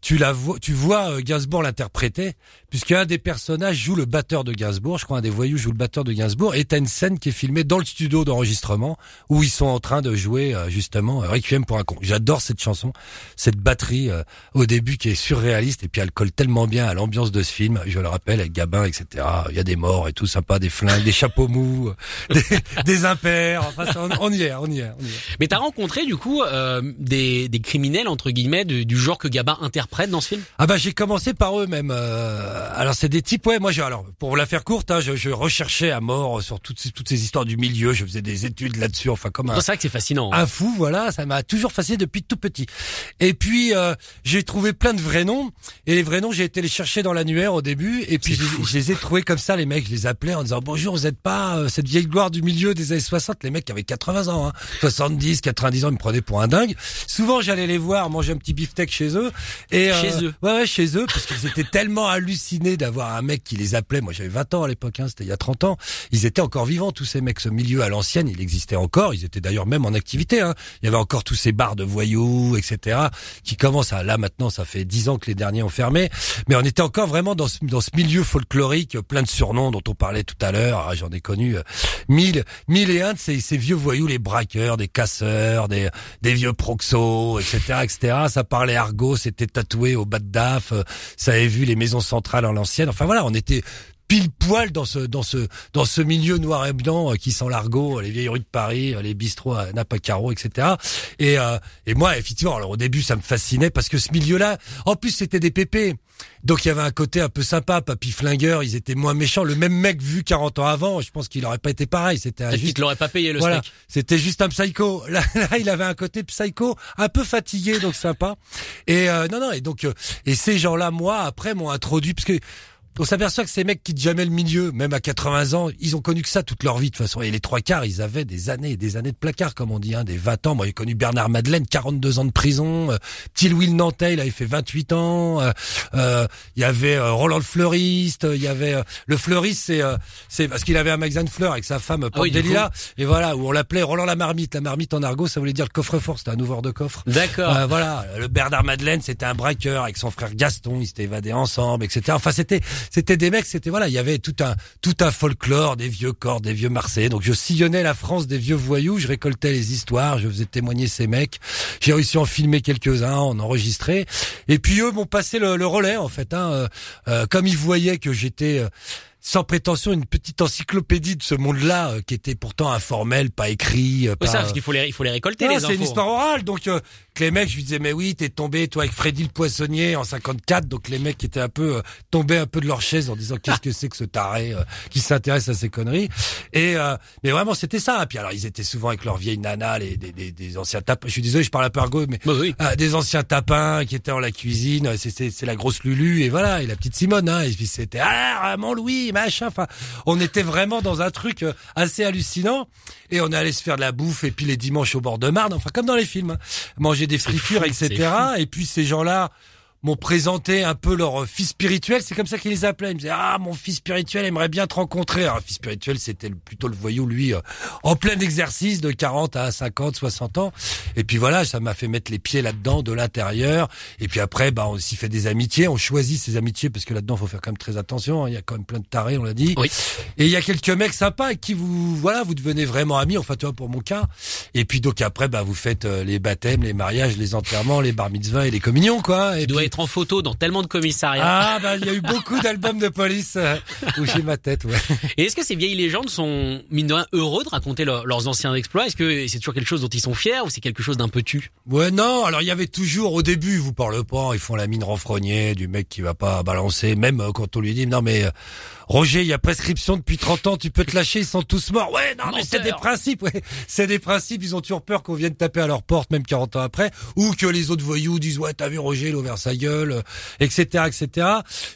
tu la vois, tu vois euh, Gainsbourg l'interpréter, puisqu'un des personnages joue le batteur de Gainsbourg. Je crois un des voyous joue le batteur de Gainsbourg. Et t'as une scène qui est filmée dans le studio d'enregistrement où ils sont en train de jouer euh, justement euh, Requiem pour un con. J'adore cette chanson, cette batterie au début qui est surréaliste et puis elle colle tellement bien à l'ambiance de ce film. Je le rappelle, avec Gabin, etc. Il y a des morts et tout sympa, des flingues, des chapeaux mous, des, des impairs. Enfin, on y est, on y est, on y est. Mais t'as rencontré du coup euh, des, des criminels entre guillemets du, du genre que Gabin interprète dans ce film? Ah bah j'ai commencé par eux même. Euh, alors c'est des types ouais moi j'ai alors pour la faire courte hein, je, je recherchais à mort sur toutes ces, toutes ces histoires du milieu. Je faisais des études là-dessus enfin comme un, C'est vrai que c'est fascinant. hein. un fou voilà ça m'a toujours fasciné depuis tout petit. Et puis euh, j'ai trouvé plein de vrais noms et les vrais noms j'ai été les chercher dans l'annuaire au début et puis je, les- je les ai trouvés comme ça les mecs je les appelais en disant bonjour vous êtes pas euh, cette vieille gloire du milieu des années 60 les mecs qui avaient 80 ans hein, 70 90 ans ils me prenaient pour un dingue. Souvent j'allais les voir manger un petit beefsteak chez eux et Et, euh, Chez eux. Ouais, ouais, chez eux, parce qu'ils étaient tellement hallucinés d'avoir un mec qui les appelait. Moi, j'avais 20 ans à l'époque, hein, c'était il y a 30 ans. Ils étaient encore vivants, tous ces mecs. Ce milieu à l'ancienne, il existait encore. Ils étaient d'ailleurs même en activité. Hein. Il y avait encore tous ces bars de voyous, etc., qui commencent à, là maintenant, ça fait 10 ans que les derniers ont fermé. Mais on était encore vraiment dans ce, dans ce milieu folklorique, plein de surnoms dont on parlait tout à l'heure. Ah, J'en ai connu euh, mille, mille et un de ces, ces vieux voyous, les braqueurs, des casseurs, des, des vieux proxos, etc., etc. Ça parlait argot, c'était tatoué au bas de daf, euh, ça avait vu les maisons centrales en l'ancienne. Enfin voilà, on était pile poil dans ce dans ce dans ce milieu noir et blanc euh, qui sent l'argot, euh, les vieilles rues de Paris, euh, les bistrots à Napacaro, etc. Et euh, et moi effectivement, alors au début ça me fascinait parce que ce milieu-là, en plus c'était des pépés. Donc il y avait un côté un peu sympa, papy flingueur, ils étaient moins méchants. Le même mec vu 40 ans avant, je pense qu'il aurait pas été pareil. C'était juste te l'aurait pas payé le voilà, steak. c'était juste un psycho. Là, là, il avait un côté psycho, un peu fatigué, donc sympa. Et euh, non, non, et donc euh, et ces gens-là, moi, après, m'ont introduit parce que on s'aperçoit que ces mecs quittent jamais le milieu, même à 80 ans, ils ont connu que ça toute leur vie de toute façon. Et les trois quarts, ils avaient des années et des années de placard, comme on dit, hein, des 20 ans. Moi, j'ai connu Bernard Madeleine, 42 ans de prison. Euh, petit Louis le Nantais, il avait fait 28 ans. Euh, euh, Il y avait euh, Roland le fleuriste. Il y avait euh, le fleuriste, c'est euh, c'est parce qu'il avait un magasin de fleurs avec sa femme Porte Ah oui. Et voilà, où on l'appelait Roland la marmite. La marmite en argot, ça voulait dire le coffre-fort. C'était un ouvreur de coffre. D'accord. Voilà, le Bernard Madeleine, c'était un braqueur avec son frère Gaston, ils s'étaient évadés ensemble, etc. Enfin, c'était, c'était des mecs, c'était voilà, il y avait tout un, tout un folklore, des vieux corps, des vieux Marseillais. Donc, je sillonnais la France des vieux voyous, je récoltais les histoires, je faisais témoigner ces mecs. J'ai réussi à en filmer quelques-uns, en enregistrer. Et puis eux m'ont passé le, le relais, en fait. Hein, euh, euh, comme ils voyaient que j'étais euh, sans prétention une petite encyclopédie de ce monde-là, euh, qui était pourtant informel, pas écrit. euh, pas, ça, parce qu'il faut les, il faut les récolter, non, les c'est une histoire orale. Donc, euh, que les mecs, je lui disais, mais oui, t'es tombé, toi, avec Freddy le poissonnier en 54. Donc, les mecs étaient un peu euh, tombés un peu de leur chaise en disant, qu'est-ce que c'est que ce taré euh, qui s'intéresse à ces conneries. Et euh, mais vraiment, c'était ça. Et puis, alors, ils étaient souvent avec leurs vieilles nanas, les, des, des, des anciens tapins. Je suis désolé, je parle un peu argot, mais Bah oui. des anciens tapins qui étaient dans la cuisine. C'est, c'est, c'est la grosse Lulu et voilà, et la petite Simone. Hein, et puis, c'était, ah, mon Machin. Enfin, on était vraiment dans un truc euh, assez hallucinant. Et on allait se faire de la bouffe et puis les dimanches au bord de Marne, enfin comme dans les films, hein. manger des fritures, etc. Et puis ces gens-là m'ont présenté un peu leur fils spirituel, c'est comme ça qu'ils les appelaient. Ils me disaient ah mon fils spirituel aimerait bien te rencontrer. Alors, le fils spirituel c'était plutôt le voyou lui euh, en plein exercice de 40 à 50, 60 ans. Et puis voilà, ça m'a fait mettre les pieds là-dedans de l'intérieur. Et puis après bah on s'y fait des amitiés, on choisit ses amitiés parce que là-dedans faut faire quand même très attention. hein. Il y a quand même plein de tarés, on l'a dit. Oui. Et il y a quelques mecs sympas avec qui vous, voilà, vous devenez vraiment amis. Enfin, toi, pour mon cas. Et puis, donc après, bah, vous faites euh, les baptêmes, les mariages, les enterrements, les bar mitzvahs et les communions, quoi. Et puis- en photo dans tellement de commissariats. Ah, bah, il y a eu beaucoup d'albums de police euh, où j'ai ma tête, ouais. Et est-ce que ces vieilles légendes sont, mine de rien, heureux de raconter leur- leurs anciens exploits? Est-ce que c'est toujours quelque chose dont ils sont fiers ou c'est quelque chose d'un peu tu? Ouais, non, alors il y avait toujours, au début, ils vous parlent pas, ils font la mine renfrognée du mec qui va pas balancer, même euh, quand on lui dit, non mais, euh, Roger, il y a prescription depuis 30 ans, tu peux te lâcher, ils sont tous morts. Ouais, non, mais c'est des principes, ouais. C'est des principes, ils ont toujours peur qu'on vienne taper à leur porte, même 40 ans après, ou que les autres voyous disent, ouais, t'as vu Roger, sa gueule, euh, etc., etc.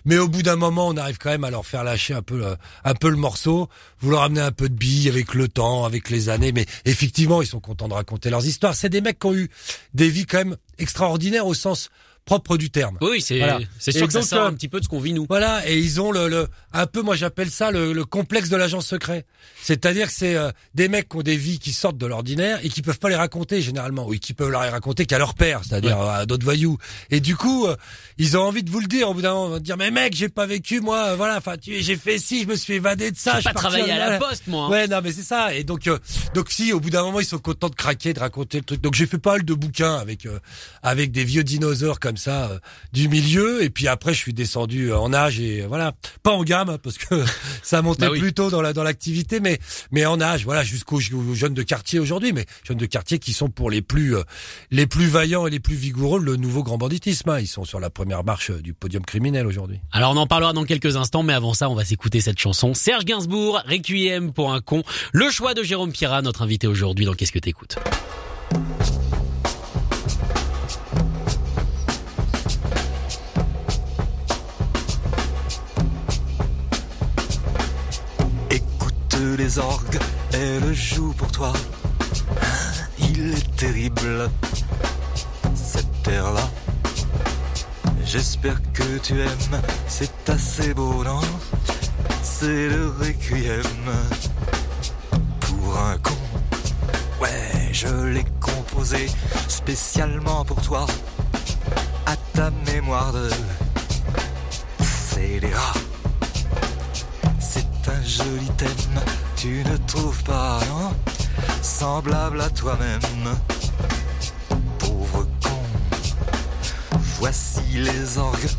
Mais au bout d'un moment, on arrive quand même à leur faire lâcher un peu, le, un peu le morceau, vouloir amener un peu de billes avec le temps, avec les années, mais effectivement, ils sont contents de raconter leurs histoires. C'est des mecs qui ont eu des vies quand même extraordinaires au sens propre du terme. Oui, c'est Voilà. c'est Et sûr que ça sort euh, un petit peu de ce qu'on vit nous. Voilà, et ils ont le, le un peu, moi j'appelle ça le, le complexe de l'agent secret. C'est-à-dire que c'est euh, des mecs qui ont des vies qui sortent de l'ordinaire et qui peuvent pas les raconter généralement, ou qui peuvent les raconter qu'à leur père, c'est-à-dire euh, à d'autres voyous. Et du coup, euh, ils ont envie de vous le dire au bout d'un moment, de dire mais mec, j'ai pas vécu moi, euh, voilà, enfin tu j'ai fait ci, je me suis évadé de ça, J'ai je pas travaillé à la poste, moi. hein. Ouais, non, mais c'est ça. Et donc, euh, donc si, au bout d'un moment, ils sont contents de craquer, de raconter le truc. Donc, j'ai fait pas mal de bouquins avec euh, avec des vieux dinosaures comme ça euh, du milieu. Et puis après, je suis descendu euh, en âge et euh, voilà, pas en gamme hein, parce que ça montait Bah oui. dans la dans l'activité, mais mais en âge, voilà, jusqu'aux aux jeunes de quartier aujourd'hui, mais jeunes de quartier qui sont pour les plus euh, les plus vaillants et les plus vigoureux le nouveau grand banditisme. hein. Ils sont sur la première marche du podium criminel aujourd'hui. Alors on en parlera dans quelques instants, mais avant ça, on va s'écouter cette chanson. Serge Gainsbourg, Requiem pour un con. Le choix de Jérôme Pira, notre invité aujourd'hui dans Qu'est-ce que t'écoutes? Les orgues, elles jouent pour toi. Il est terrible, cet air-là. J'espère que tu aimes, c'est assez beau, non? C'est le requiem pour un con. Ouais, je l'ai composé spécialement pour toi, à ta mémoire de scélérat. C'est un joli thème, tu ne trouves pas, non Semblable à toi-même, pauvre con. Voici les orgues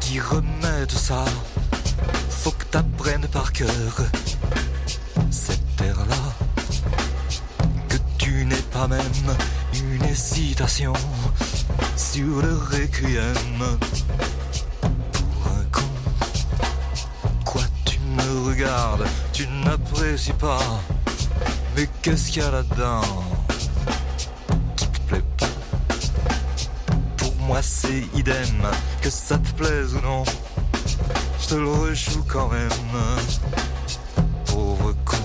qui remettent ça. Faut que t'apprennes par cœur cette terre-là. Que tu n'aies pas même une hésitation sur le requiem me regardes, tu n'apprécies pas. Mais qu'est-ce qu'il y a là-dedans qui te plaît? Pas Pour moi c'est idem, que ça te plaise ou non. Je te le rejoue quand même, pauvre con.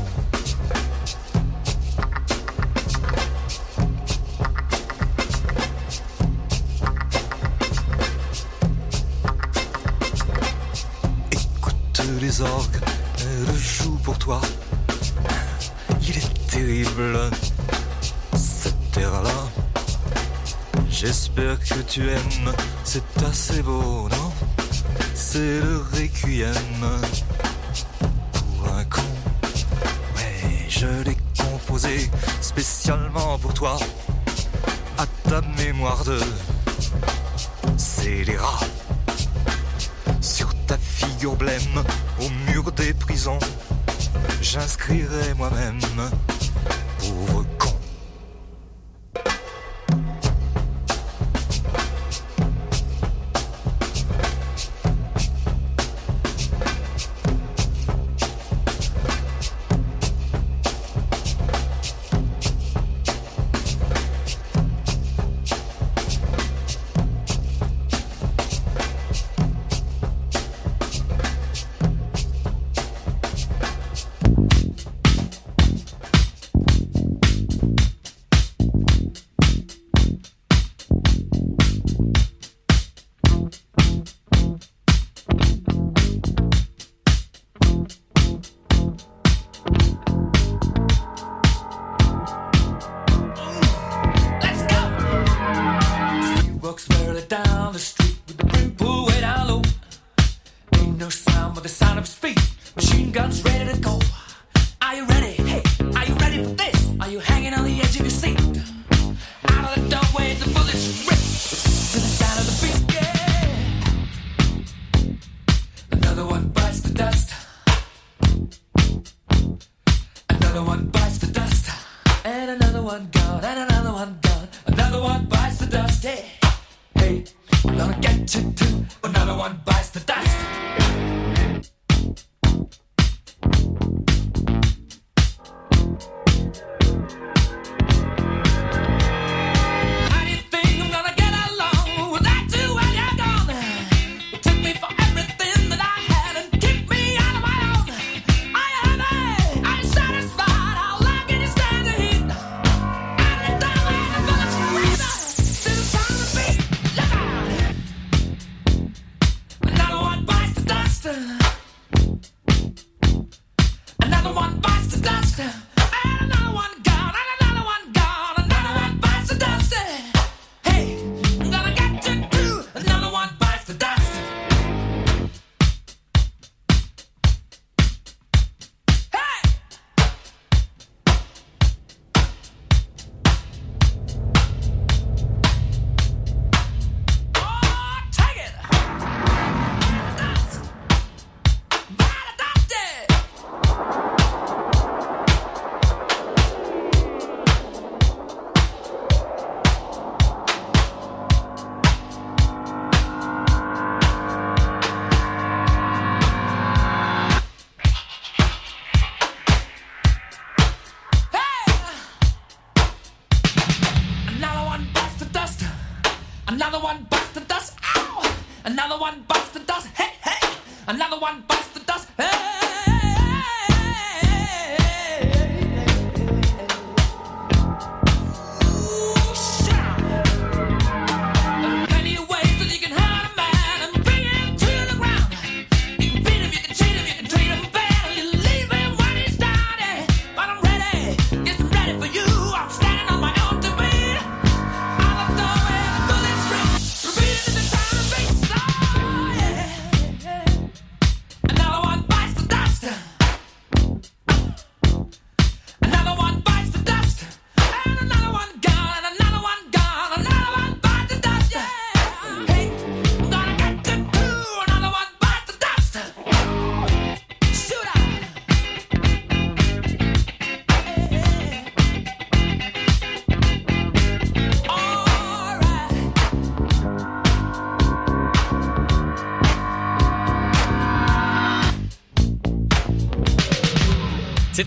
Écoute les orgues, Il est terrible, cette terre-là. J'espère que tu aimes, c'est assez beau, non? C'est le requiem pour un con. Ouais, je l'ai composé spécialement pour toi, à ta mémoire de scélérat. Sur ta figure blême, au mur des prisons, j'inscrirai moi-même,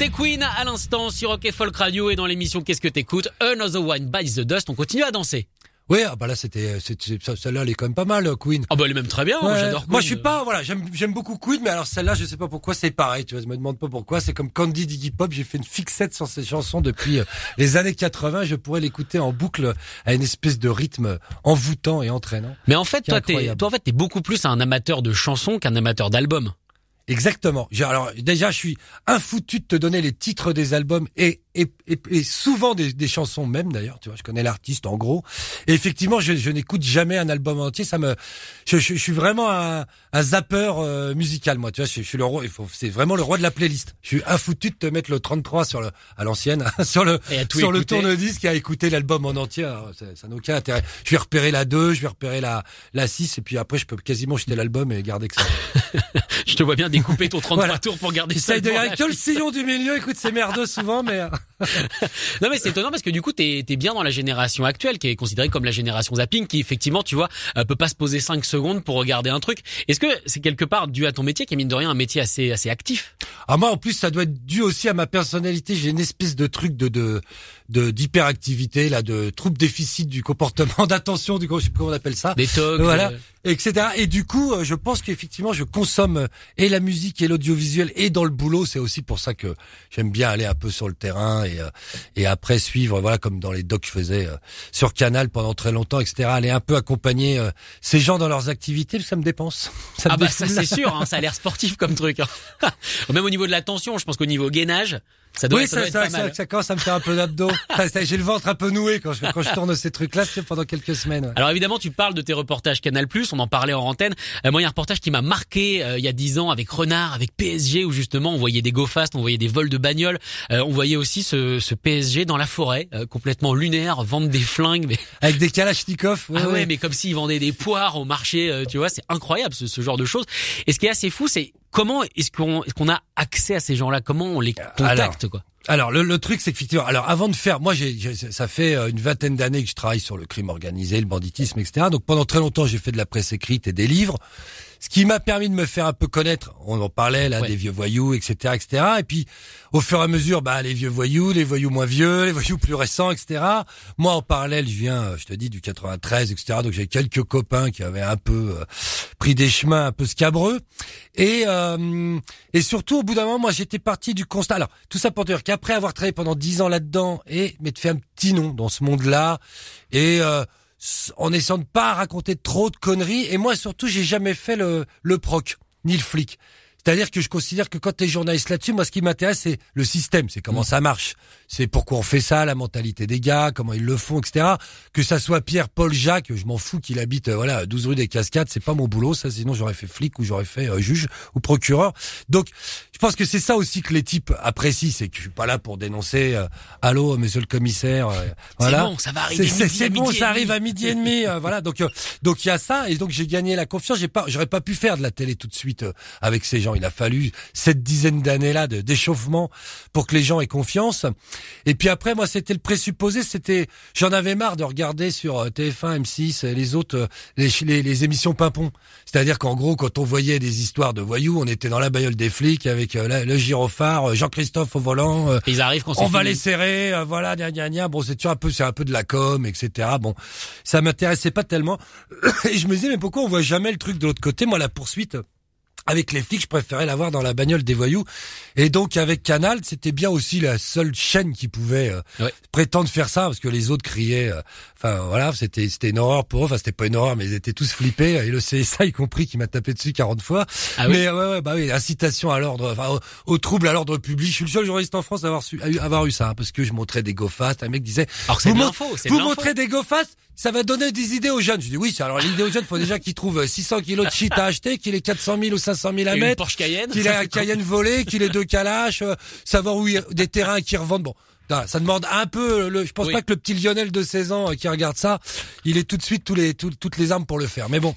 C'était Queen à l'instant sur Rock Folk Radio et dans l'émission Qu'est-ce que t'écoutes? Another One Bites the Dust. On continue à danser. Oui, ah bah là c'était, ça- celle-là elle est quand même pas mal, euh, Queen. Oh bah elle est même très bien. Ouais. J'adore. Moi, je suis pas, voilà, j'aime, j'aime beaucoup Queen, mais alors celle-là, je sais pas pourquoi, c'est pareil, tu vois, je me demande pas pourquoi, c'est comme Candy d'Iggy Pop, j'ai fait une fixette sur ces chansons depuis euh, les années 80, je pourrais l'écouter en boucle à une espèce de rythme envoûtant et entraînant. Mais en fait, toi, t'es, toi, en fait, t'es beaucoup plus un amateur de chansons qu'un amateur d'albums. Exactement. Alors déjà, je suis infoutu de te donner les titres des albums et et, et, et souvent des, des chansons même d'ailleurs. Tu vois, je connais l'artiste en gros. Et effectivement, je, je n'écoute jamais un album entier. Ça me, je, je, je suis vraiment un, un zapper euh, musical moi. Tu vois, je, suis le roi. C'est vraiment le roi de la playlist. Je suis infoutu de te mettre le 33 sur le à l'ancienne, sur le sur le tourne-disque et à écouter l'album en entier. Alors, Ça ça n'a aucun intérêt. Je vais repérer la 2, je vais repérer la la 6 et puis après je peux quasiment jeter l'album et garder que ça. Je te vois bien découper ton 33 Voilà. tours pour garder ça. J'essaye de que le sillon du milieu. Écoute, c'est merdeux souvent, mais euh, Non mais c'est étonnant parce que du coup t'es es bien dans la génération actuelle qui est considérée comme la génération zapping qui effectivement tu vois euh, peut pas se poser 5 secondes pour regarder un truc. Est-ce que c'est quelque part dû à ton métier qui est mine de rien un métier assez assez actif? Ah moi en plus ça doit être dû aussi à ma personnalité. J'ai une espèce de truc de de de d'hyperactivité là, de trouble déficit du comportement, d'attention, du je sais pas comment on appelle ça. Des togs Voilà, euh, etc. Et du coup, euh, je pense qu'effectivement, je consomme euh, et la musique et l'audiovisuel et dans le boulot. C'est aussi pour ça que j'aime bien aller un peu sur le terrain et euh, et après suivre, voilà, comme dans les docs que je faisais euh, sur Canal pendant très longtemps, etc. Aller un peu accompagner euh, ces gens dans leurs activités, ça me dépense. Ça me Ah bah ça c'est sûr, hein, ça a l'air sportif comme truc. hein. Même au niveau de la tension, je pense qu'au niveau gainage, ça doit, oui, ça doit ça, être ça, pas ça, mal. ça commence à me faire un peu d'abdos. J'ai le ventre un peu noué quand je, quand je tourne ces trucs-là, c'est pendant quelques semaines. ouais. Alors évidemment, tu parles de tes reportages Canal+, on en parlait en antenne. Euh, moi, il y a un reportage qui m'a marqué euh, il y a 10 ans avec Renard, avec PSG, où justement on voyait des go fast, on voyait des vols de bagnoles, Euh, on voyait aussi ce, ce PSG dans la forêt, euh, complètement lunaire, vendre des flingues. Mais... Avec des kalachnikovs. ouais, ah ouais, ouais. mais comme s'ils vendaient des poires au marché, euh, tu vois, c'est incroyable ce, ce genre de choses. Et ce qui est assez fou, c'est comment est-ce qu'on est-ce qu'on a accès à ces gens-là? Comment on les contacte quoi? Alors le, le truc c'est qu'effectivement, alors avant de faire, moi j'ai, j'ai- ça fait euh, une vingtaine d'années que je travaille sur le crime organisé, le banditisme, etc. Donc pendant très longtemps j'ai fait de la presse écrite et des livres, ce qui m'a permis de me faire un peu connaître. On en parlait là Ouais. des vieux voyous, etc., etc. Et puis au fur et à mesure, bah les vieux voyous, les voyous moins vieux, les voyous plus récents, etc. Moi en parallèle, je viens, euh, je te dis, du 93, etc. Donc j'ai quelques copains qui avaient un peu euh, pris des chemins un peu scabreux. Et euh, et surtout au bout d'un moment, moi j'étais parti du constat. Alors tout ça pour dire qu'après avoir travaillé pendant dix ans là-dedans et de faire un petit nom dans ce monde-là et euh, en essayant de pas raconter trop de conneries. Et moi surtout, j'ai jamais fait le le proc ni le flic. C'est-à-dire que je considère que quand t'es journaliste là-dessus, moi ce qui m'intéresse c'est le système, c'est comment ça marche, c'est pourquoi on fait ça, la mentalité des gars, comment ils le font, etc. Que ça soit Pierre, Paul, Jacques, je m'en fous qu'il habite euh, voilà 12 rue des Cascades, c'est pas mon boulot, ça sinon j'aurais fait flic ou j'aurais fait euh, juge ou procureur. Donc je pense que c'est ça aussi que les types apprécient, c'est que je suis pas là pour dénoncer. euh, Allô, monsieur le commissaire, euh, voilà. bon, ça va arriver C'est- C'est c'est bon, ça arrive à midi et demi, euh, voilà. Donc euh, donc il y a ça et donc j'ai gagné la confiance. J'ai pas, j'aurais pas pu faire de la télé tout de suite avec ces gens. Il a fallu cette dizaine d'années là de d'échauffement pour que les gens aient confiance. Et puis après, moi, c'était le présupposé. C'était, j'en avais marre de regarder sur euh, TF1, M6, euh, les autres, euh, les, les, les émissions pimpon. C'est-à-dire qu'en gros, quand on voyait des histoires de voyous, on était dans la bagnole des flics avec euh, la- le gyrophare, euh, Jean-Christophe au volant. Et Ils arrivent quand on va fini. les serrer, voilà, gna gna gna. Bon, c'est toujours un peu, c'est un peu de la com, etc. Bon, ça m'intéressait pas tellement. Et je me disais, mais pourquoi on voit jamais le truc de l'autre côté? Moi, la poursuite. Avec les flics, je préférais l'avoir dans la bagnole des voyous. Et donc, avec Canal, c'était bien aussi la seule chaîne qui pouvait euh, Ouais. prétendre faire ça, parce que les autres criaient. euh, Enfin, voilà, c'était c'était une horreur pour eux. Enfin, c'était pas une horreur, mais ils étaient tous flippés. Et le CSA, y compris, qui m'a tapé dessus 40 fois. Ah oui mais ouais, ouais, bah oui, incitation à l'ordre, enfin, au, au trouble à l'ordre public. Je suis le seul journaliste en France à avoir, su, à eu- avoir eu ça, hein, parce que je montrais des go fast. Un mec disait, Alors que vous, de vous montrez des go fast, ça va donner des idées aux jeunes. Je dis oui, alors l'idée aux jeunes, faut déjà qu'ils trouvent 600 kilos de shit à acheter, qu'il ait 400 000 ou 500 000 à Et une mettre. Porsche Cayenne. Qu'il ait un Cayenne volé, qu'il ait deux calaches, euh, savoir où il y a des terrains qui revendent. Bon, ça ça demande un peu. Le, je pense Oui. pas que le petit Lionel de 16 ans euh, qui regarde ça, il ait tout de suite tous les tout- toutes les armes pour le faire. Mais bon,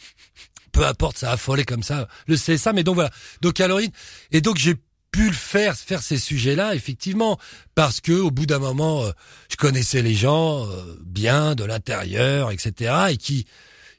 peu importe, ça a affolé comme ça. Le CSA, mais donc voilà. Donc Halloween, et donc j'ai pu le faire, faire ces sujets-là, effectivement, parce que au bout d'un moment, euh, je connaissais les gens euh, bien de l'intérieur, etc., et qui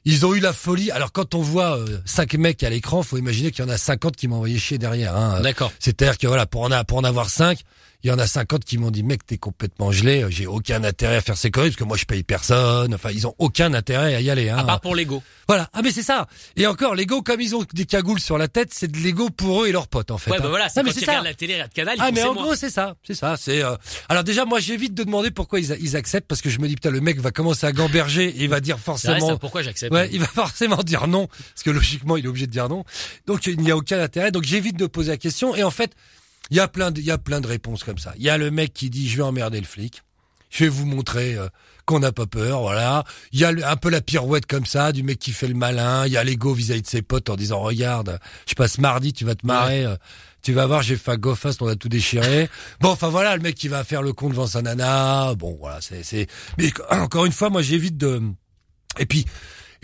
ils ont eu la folie. Alors quand on voit euh, cinq mecs à l'écran, faut imaginer qu'il y en a 50 qui m'ont envoyé chier derrière. Hein. D'accord. C'est-à-dire que voilà, pour en, a- pour en avoir cinq, il y en a 50 qui m'ont dit mec t'es complètement gelé, j'ai aucun intérêt à faire ces conneries parce que moi je paye personne. Enfin ils ont aucun intérêt à y aller. Hein. À part pour l'ego. Voilà. Ah mais c'est ça. Et encore l'ego comme ils ont des cagoules sur la tête, c'est de l'ego pour eux et leurs potes en fait. Ouais, hein. bah voilà, c'est Ah, mais quand c'est ils ça. la télé, à Canal, ils Ah mais en gros c'est ça, c'est ça. C'est euh, alors déjà moi j'évite de demander pourquoi ils, acceptent parce que je me dis putain le mec va commencer à gamberger et il va dire vrai, forcément. ça, pourquoi j'accepte? Ouais, il va forcément dire non, parce que logiquement, il est obligé de dire non. Donc, il n'y a aucun intérêt. Donc, j'évite de poser la question. Et en fait, il y a plein de, il y a plein de réponses comme ça. Il y a le mec qui dit, je vais emmerder le flic. Je vais vous montrer euh, qu'on n'a pas peur, voilà. Il y a le- un peu la pirouette comme ça, du mec qui fait le malin. Il y a l'ego vis-à-vis de ses potes en disant, regarde, je passe mardi, tu vas te marrer. euh, tu vas voir, j'ai fait un go fast, on a tout déchiré. Bon, enfin voilà, le mec qui va faire le con devant sa nana. Bon, voilà, c'est, c'est. Mais encore une fois, moi, j'évite de. Et puis,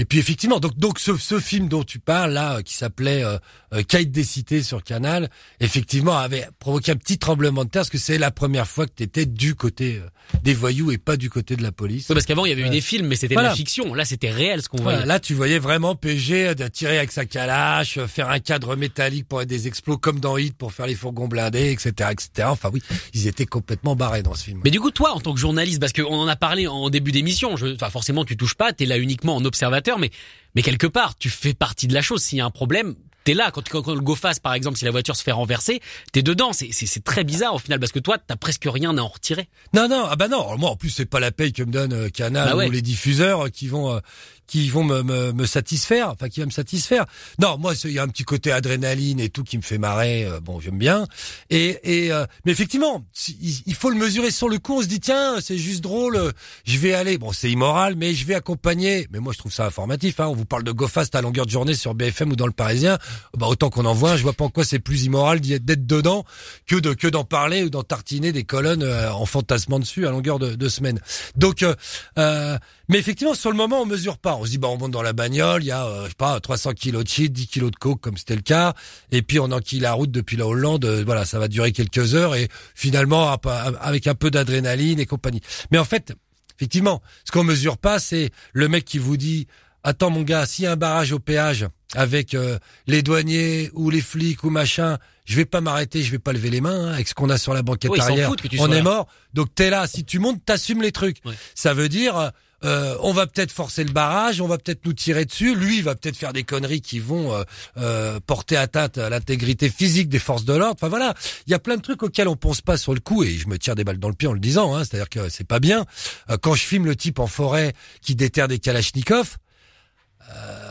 et puis effectivement, donc donc ce, ce film dont tu parles là, qui s'appelait euh, euh, Kite des cités sur Canal, effectivement avait provoqué un petit tremblement de terre parce que c'est la première fois que tu étais du côté euh, des voyous et pas du côté de la police. Ouais, parce qu'avant, il y avait eu des films, mais c'était de Voilà. la fiction. Là, c'était réel ce qu'on Voilà, voyait. là, tu voyais vraiment PG euh, de tirer avec sa calache, faire un cadre métallique pour être des explos comme dans Hit pour faire les fourgons blindés, etc., etc. Enfin oui, ils étaient complètement barrés dans ce film. Mais du coup, toi, en tant que journaliste, parce qu'on en a parlé en début d'émission, enfin, forcément, tu touches pas, t'es là uniquement en observateur, mais, mais quelque part, tu fais partie de la chose. S'il y a un problème, t'es là. Quand, quand, quand le go fast, par exemple, si la voiture se fait renverser, t'es dedans. C'est, c'est, c'est très bizarre au final, parce que toi, t'as presque rien à en retirer. Non, non, ah bah non. Moi, en plus, c'est pas la paye que me donne euh, Canal Bah ouais. ou les diffuseurs euh, qui vont euh, qui vont me, me, me satisfaire, enfin qui va me satisfaire. Non, moi, il y a un petit côté adrénaline et tout qui me fait marrer. euh, bon, j'aime bien. Et, et euh, mais effectivement, il, faut le mesurer sur le coup. On se dit tiens, c'est juste drôle. euh, Je vais aller. Bon, c'est immoral, mais je vais accompagner. Mais moi, je trouve ça informatif. Hein. On vous parle de GoFast à longueur de journée sur BFM ou dans le Parisien. Bah autant qu'on en voit. Je vois pas en quoi c'est plus immoral d'être dedans que de que d'en parler ou d'en tartiner des colonnes euh, en fantasmant dessus à longueur de, de semaine. Donc, euh, euh, mais effectivement, sur le moment, on mesure pas. On se dit, bah, on monte dans la bagnole, il y a, euh, je sais pas, 300 kilos de shit, 10 kilos de coke, comme c'était le cas, et puis on enquille la route depuis la Hollande. euh, voilà, ça va durer quelques heures, et finalement, avec un peu d'adrénaline et compagnie. Mais en fait, effectivement, ce qu'on mesure pas, c'est le mec qui vous dit, attends mon gars, s'il y a un barrage au péage avec euh, les douaniers ou les flics ou machin, je vais pas m'arrêter, je vais pas lever les mains hein, avec ce qu'on a sur la banquette Oui, arrière. On est là. mort, donc t'es là. Si tu montes, t'assumes les trucs. Ça veut dire, euh, on va peut-être forcer le barrage, on va peut-être nous tirer dessus. Lui, va peut-être faire des conneries qui vont euh, euh, porter atteinte à l'intégrité physique des forces de l'ordre. Enfin voilà, il y a plein de trucs auxquels on pense pas sur le coup et je me tire des balles dans le pied en le disant. Hein, C'est-à-dire que c'est pas bien. Euh, quand je filme le type en forêt qui déterre des kalachnikovs. euh,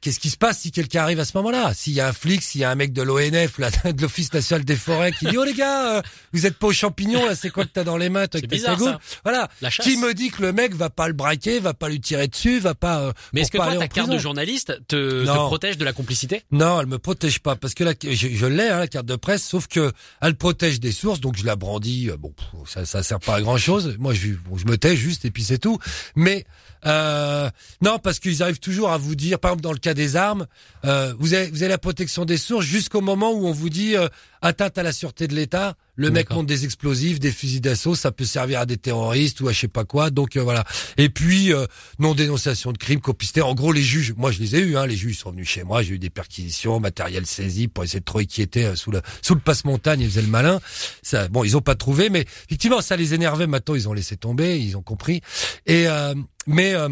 Qu'est-ce qui se passe si quelqu'un arrive à ce moment-là? S'il y a un flic, s'il y a un mec de l'ONF, là, de l'Office national des forêts, qui dit oh les gars, euh, vous êtes pas aux champignons là, c'est quoi que t'as dans les mains toi, avec bizarre. Voilà. La. Qui me dit que le mec va pas le braquer, va pas lui tirer dessus, va pas. euh, Mais est-ce que toi, ta carte de journaliste te, protège de la complicité? Non, elle me protège pas parce que la, je, je l'ai hein, la carte de presse, sauf que elle protège des sources, donc je la brandis. euh, Bon, ça, ça sert pas à grand chose. Moi, je, bon, je me tais juste et puis c'est tout. Mais euh, non, parce qu'ils arrivent toujours à vous dire, par exemple dans le cas des armes, euh, vous avez vous avez la protection des sources jusqu'au moment où on vous dit euh, atteinte à la sûreté de l'État. Le mec monte des explosifs, des fusils d'assaut, ça peut servir à des terroristes ou à je sais pas quoi. Donc euh, voilà. Et puis euh, non dénonciation de crime, complicité. En gros, les juges, moi je les ai eu. Hein, les juges sont venus chez moi. J'ai eu des perquisitions, matériel saisi pour essayer de trouver qui était euh, sous le sous le passe-montagne. Ils faisaient le malin. Ça, bon, ils ont pas trouvé, mais effectivement, ça les énervait. Maintenant, ils ont laissé tomber, ils ont compris. Et euh, mais euh,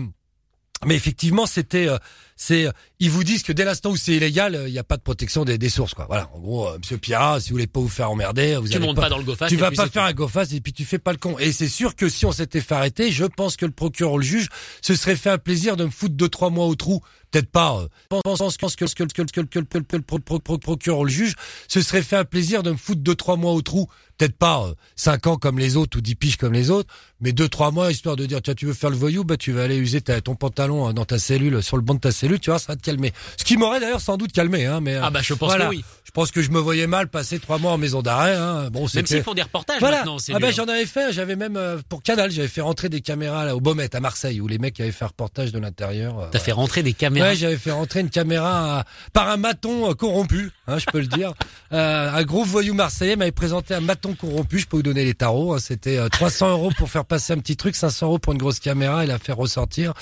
mais effectivement, c'était, euh, c'est, euh, ils vous disent que dès l'instant où c'est illégal, euh, il n'y a pas de protection des, des sources, quoi. Voilà. En gros, euh, Monsieur Pierrat, si vous voulez pas vous faire emmerder, vous Tu montes pas dans le GoFast tu vas pas faire tout. un GoFast et puis tu fais pas le con. Et c'est sûr que si on s'était fait arrêter, je pense que le procureur ou le juge se serait fait un plaisir de me foutre deux trois mois au trou. Peut-être pas. Euh, pense, que, que, que, que, que, que, que, que le pro- pro- pro- procureur ou le juge se serait fait un plaisir de me foutre deux trois mois au trou. Peut-être pas euh, cinq ans comme les autres ou dix piges comme les autres, mais deux trois mois histoire de dire tiens tu veux faire le voyou, bah tu vas aller user ta, ton pantalon euh, dans ta cellule sur le banc de ta cellule, tu vois ça va te calmer. Ce qui m'aurait d'ailleurs sans doute calmé, hein. Mais euh, Ah bah, je pense voilà. que oui. Je pense que je me voyais mal passer trois mois en maison d'arrêt. Hein. Bon, Même s'ils font des reportages voilà. maintenant, c'est Ah ben mieux. j'en avais fait, j'avais même euh, pour Canal, j'avais fait rentrer des caméras là, au Baumette à Marseille où les mecs avaient fait un reportage de l'intérieur. euh, T'as fait rentrer des caméras. Ouais, j'avais fait rentrer une caméra par un maton corrompu, hein, je peux le dire. Euh, un gros voyou marseillais m'avait présenté un maton bâton corrompu, je peux vous donner les tarots. hein. C'était euh, 300 euros pour faire passer un petit truc, 500 euros pour une grosse caméra et la faire ressortir.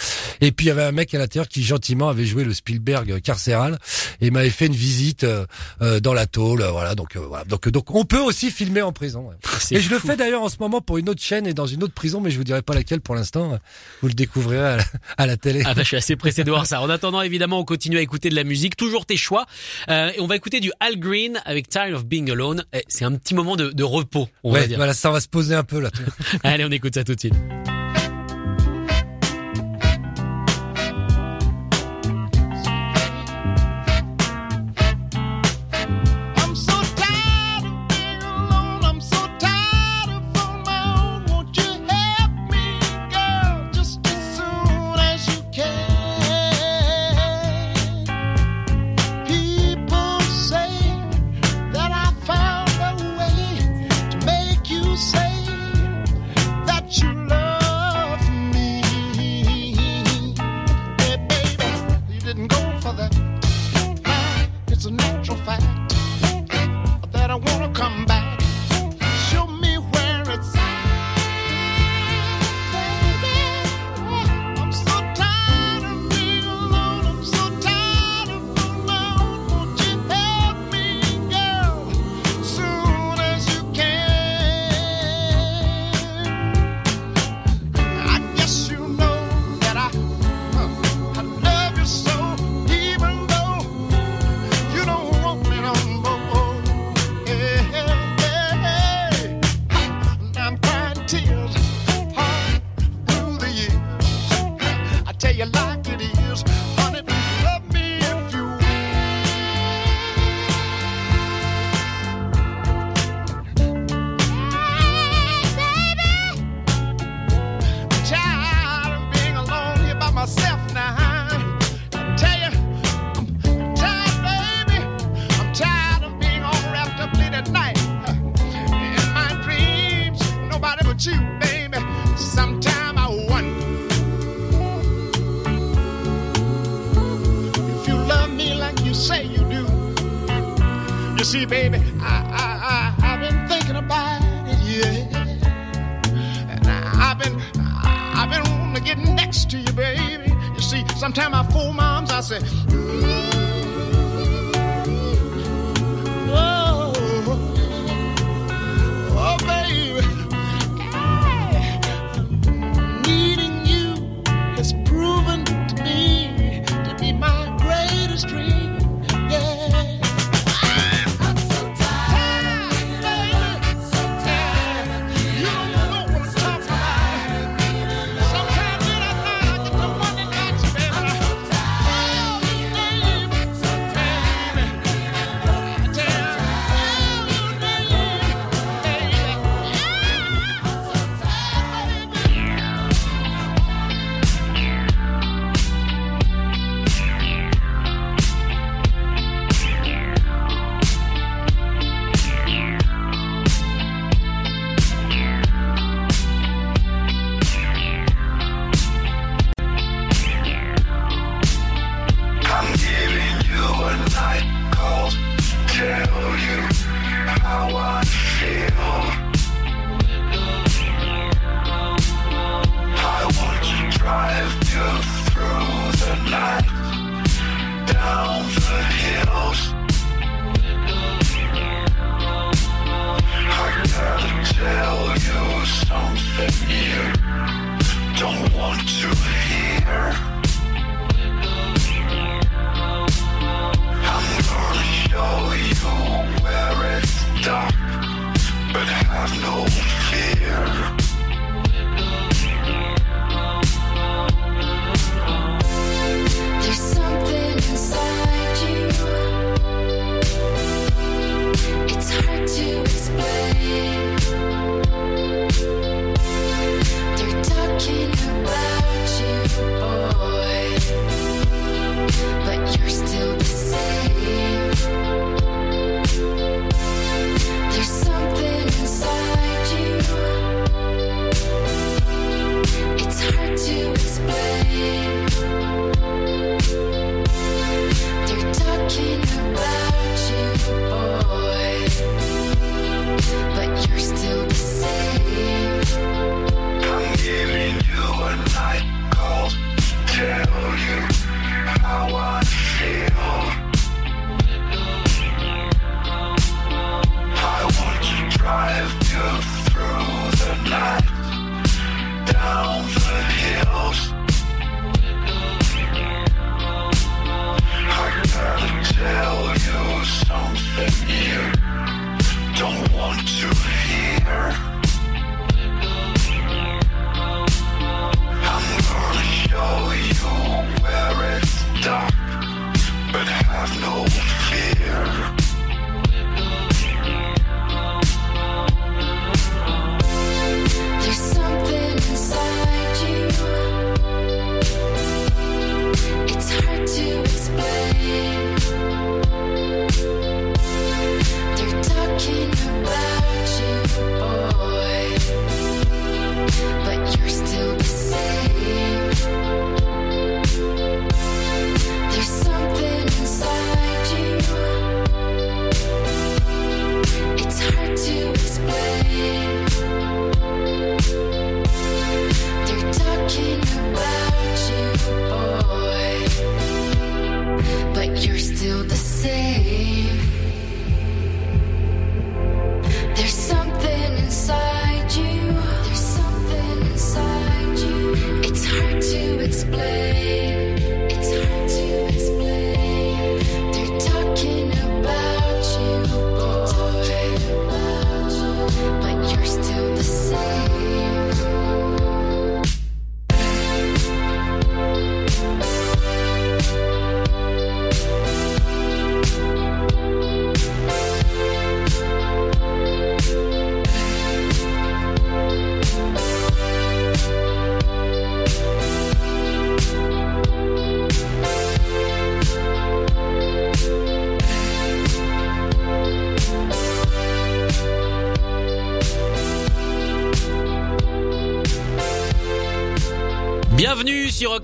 Et puis il y avait un mec à l'intérieur qui gentiment avait joué le Spielberg carcéral et m'avait fait une visite euh, euh, dans la tôle. euh, Voilà, donc euh, voilà. Donc donc on peut aussi filmer en prison. ouais. C'est Et je le fou. fais d'ailleurs en ce moment pour une autre chaîne et dans une autre prison, mais je vous dirai pas laquelle pour l'instant. Vous le découvrirez à la, à la télé. Ah bah, je suis assez pressé de voir ça. En attendant, évidemment, on continue à écouter de la musique, toujours tes choix. Euh, et on va écouter du Al Green avec Tired of Being Alone. Eh, C'est un petit moment de, de repos, on va ouais, dire. voilà, ça va se poser un peu là. Allez, on écoute ça tout de suite.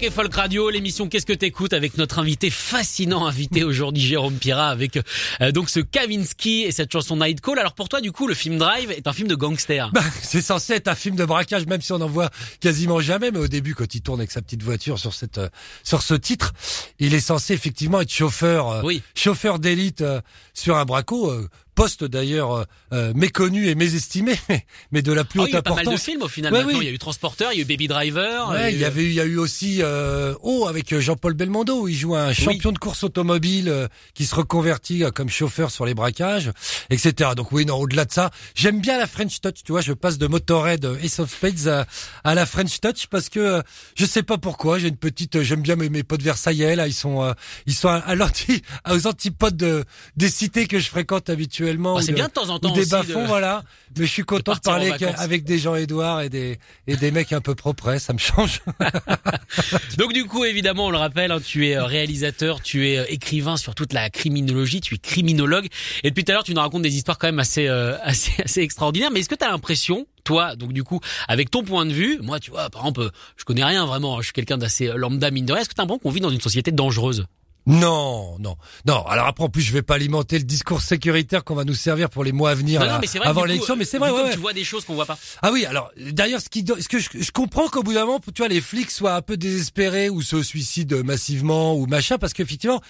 Bienvenue sur Rock et Folk Radio, l'émission Qu'est-ce que t'écoutes avec notre invité fascinant invité aujourd'hui Jérôme Pira avec euh, donc ce Kavinsky et cette chanson Night Call. Alors pour toi du coup le film Drive est un film de gangster. Bah, c'est censé être un film de braquage, même si on en voit quasiment jamais. Mais au début, quand il tourne avec sa petite voiture sur cette, euh, sur ce titre, il est censé effectivement être chauffeur, euh, Oui. chauffeur d'élite euh, sur un braco. Euh, poste d'ailleurs euh, euh, méconnu et mésestimé, mais de la plus Ah haute oui, il y a pas mal de importance. films au final. Ouais, oui. il y a eu Transporteur, il y a eu Baby Driver. Ouais, il y eu- avait eu, il y a eu aussi euh, Oh avec Jean-Paul Belmondo où il joue un champion de course automobile euh, qui se reconvertit euh, comme chauffeur sur les braquages, etc. Donc oui, non, au-delà de ça, j'aime bien la French Touch. Tu vois, je passe de Motorhead euh, Ace of Spades à, à la French Touch parce que euh, je sais pas pourquoi. J'ai une petite, euh, j'aime bien mes, mes potes versaillais là. Ils sont, euh, ils sont à, à aux antipodes de, des cités que je fréquente habituellement. Ah, ou c'est de- bien de temps en ou temps des bas-fonds, de- voilà. Mais je suis content de parler avec, des Jean-Édouard et des et des mecs un peu propres. Ça me change. Donc du coup, évidemment, on le rappelle, hein, tu es euh, réalisateur, tu es euh, écrivain sur toute la criminologie, tu es criminologue. Et depuis tout à l'heure, tu nous racontes des histoires quand même assez, euh, assez, assez extraordinaires. Mais est-ce que tu as l'impression, toi, donc du coup, avec ton point de vue, moi, tu vois, par exemple, je connais rien vraiment, je suis quelqu'un d'assez lambda mine de rien. Est-ce que tu as l'impression qu'on vit dans une société dangereuse? Non, non, non. Alors après, en plus, je vais pas alimenter le discours sécuritaire qu'on va nous servir pour les mois à venir Non, là, non, mais vrai. avant l'élection. Mais c'est du vrai, ouais, ouais. Tu vois des choses qu'on voit pas. Ah oui, alors d'ailleurs, ce qui, ce que je, je comprends qu'au bout d'un moment, tu vois, les flics soient un peu désespérés ou se suicident massivement ou machin, parce qu'effectivement,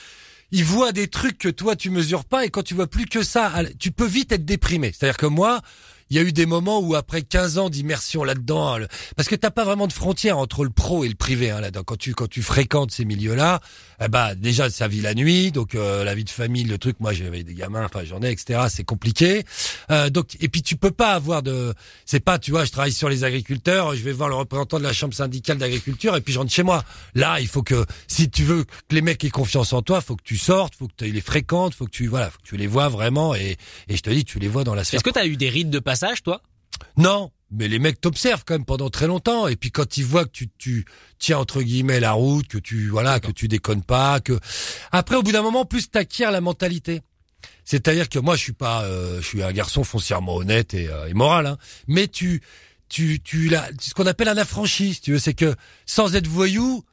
ils voient des trucs que toi tu mesures pas, et quand tu vois plus que ça, tu peux vite être déprimé. C'est-à-dire que moi. Il y a eu des moments où après 15 ans d'immersion là-dedans, parce que t'as pas vraiment de frontière entre le pro et le privé hein, là-dedans. Quand tu quand tu fréquentes ces milieux-là, bah déjà ça vit la nuit, donc euh, la vie de famille, le truc. Moi j'avais des gamins, enfin j'en ai, etc. C'est compliqué. Euh, donc et puis tu peux pas avoir de, c'est pas, tu vois, je travaille sur les agriculteurs, je vais voir le représentant de la chambre syndicale d'agriculture et puis je rentre chez moi. Là, il faut que si tu veux que les mecs aient confiance en toi, faut que tu sortes, faut que tu les fréquentes, faut que tu voilà, faut que tu les vois vraiment et et je te dis, tu les vois dans la sphère. Est-ce que tu as eu des rites de passage, toi? Non, mais les mecs t'observent quand même pendant très longtemps. Et puis quand ils voient que tu tu tiens entre guillemets la route, que tu voilà, que tu déconnes pas, que après au bout d'un moment plus t'acquiers la mentalité. C'est-à-dire que moi je suis pas euh, je suis un garçon foncièrement honnête et, euh, et moral hein, mais tu tu tu l'as ce qu'on appelle un affranchi, si tu veux, c'est que sans être voyou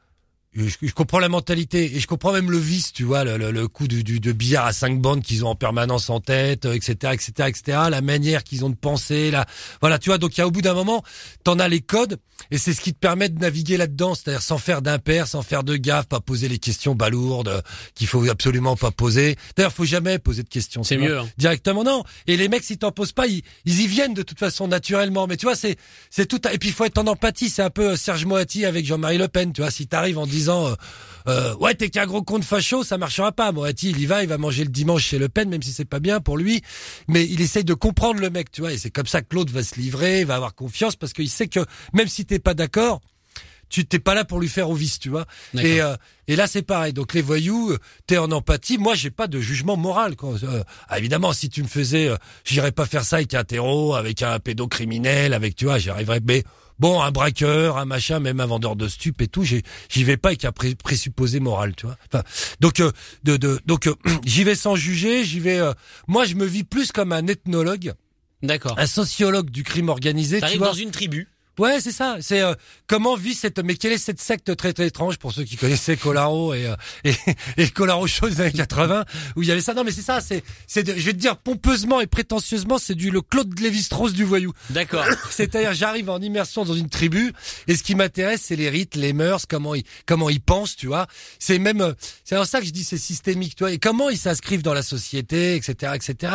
je, je comprends la mentalité et je comprends même le vice, tu vois, le, le, le coup du, du, de billard à cinq bandes qu'ils ont en permanence en tête, etc., etc., etc. La manière qu'ils ont de penser, la, voilà, tu vois. Donc il y a au bout d'un moment, t'en as les codes et c'est ce qui te permet de naviguer là-dedans, c'est-à-dire sans faire d'impair, sans faire de gaffe, pas poser les questions balourdes euh, qu'il faut absolument pas poser. D'ailleurs, faut jamais poser de questions. C'est mieux, hein. Directement, non. Et les mecs, s'ils t'en posent pas, ils, ils y viennent de toute façon naturellement. Mais tu vois, c'est c'est tout. Et puis il faut être en empathie. C'est un peu euh, Serge Moati avec Jean-Marie Le Pen. Tu vois, si t'arrives en disant euh, euh, ouais t'es qu'un gros con de facho, ça marchera pas. Moati, il y va, il va manger le dimanche chez Le Pen, même si c'est pas bien pour lui. Mais il essaye de comprendre le mec, tu vois. Et c'est comme ça que l'autre va se livrer, va avoir confiance parce qu'il sait que même si t'es pas d'accord tu t'es pas là pour lui faire au vice, tu vois. Et, euh, et là c'est pareil. Donc les voyous, t'es en empathie. Moi j'ai pas de jugement moral. Quoi. Euh, ah, évidemment, si tu me faisais, euh, j'irais pas faire ça avec un terreau, avec un pédocriminel, avec tu vois, j'y arriverais. Mais bon, un braqueur, un machin, même un vendeur de stupes et tout, j'y vais pas avec un pré- présupposé moral, tu vois. Enfin, donc euh, de, de donc euh, j'y vais sans juger. J'y vais. euh, moi je me vis plus comme un ethnologue, D'accord. un sociologue du crime organisé. Tu T'arrives dans une tribu. Ouais, c'est ça. C'est euh, comment vit cette. Mais quelle est cette secte très très étrange pour ceux qui connaissaient Colaro et euh, et, et Colaro Show des années 80 où il y avait ça. Non, mais c'est ça. C'est c'est. Je vais te dire pompeusement et prétentieusement, c'est du le Claude Lévi-Strauss du voyou. D'accord. C'est-à-dire, j'arrive en immersion dans une tribu et ce qui m'intéresse, c'est les rites, les mœurs, comment ils comment ils pensent, tu vois. C'est même euh, c'est en ça que je dis c'est systémique, tu vois. Et comment ils s'inscrivent dans la société, etc., etc.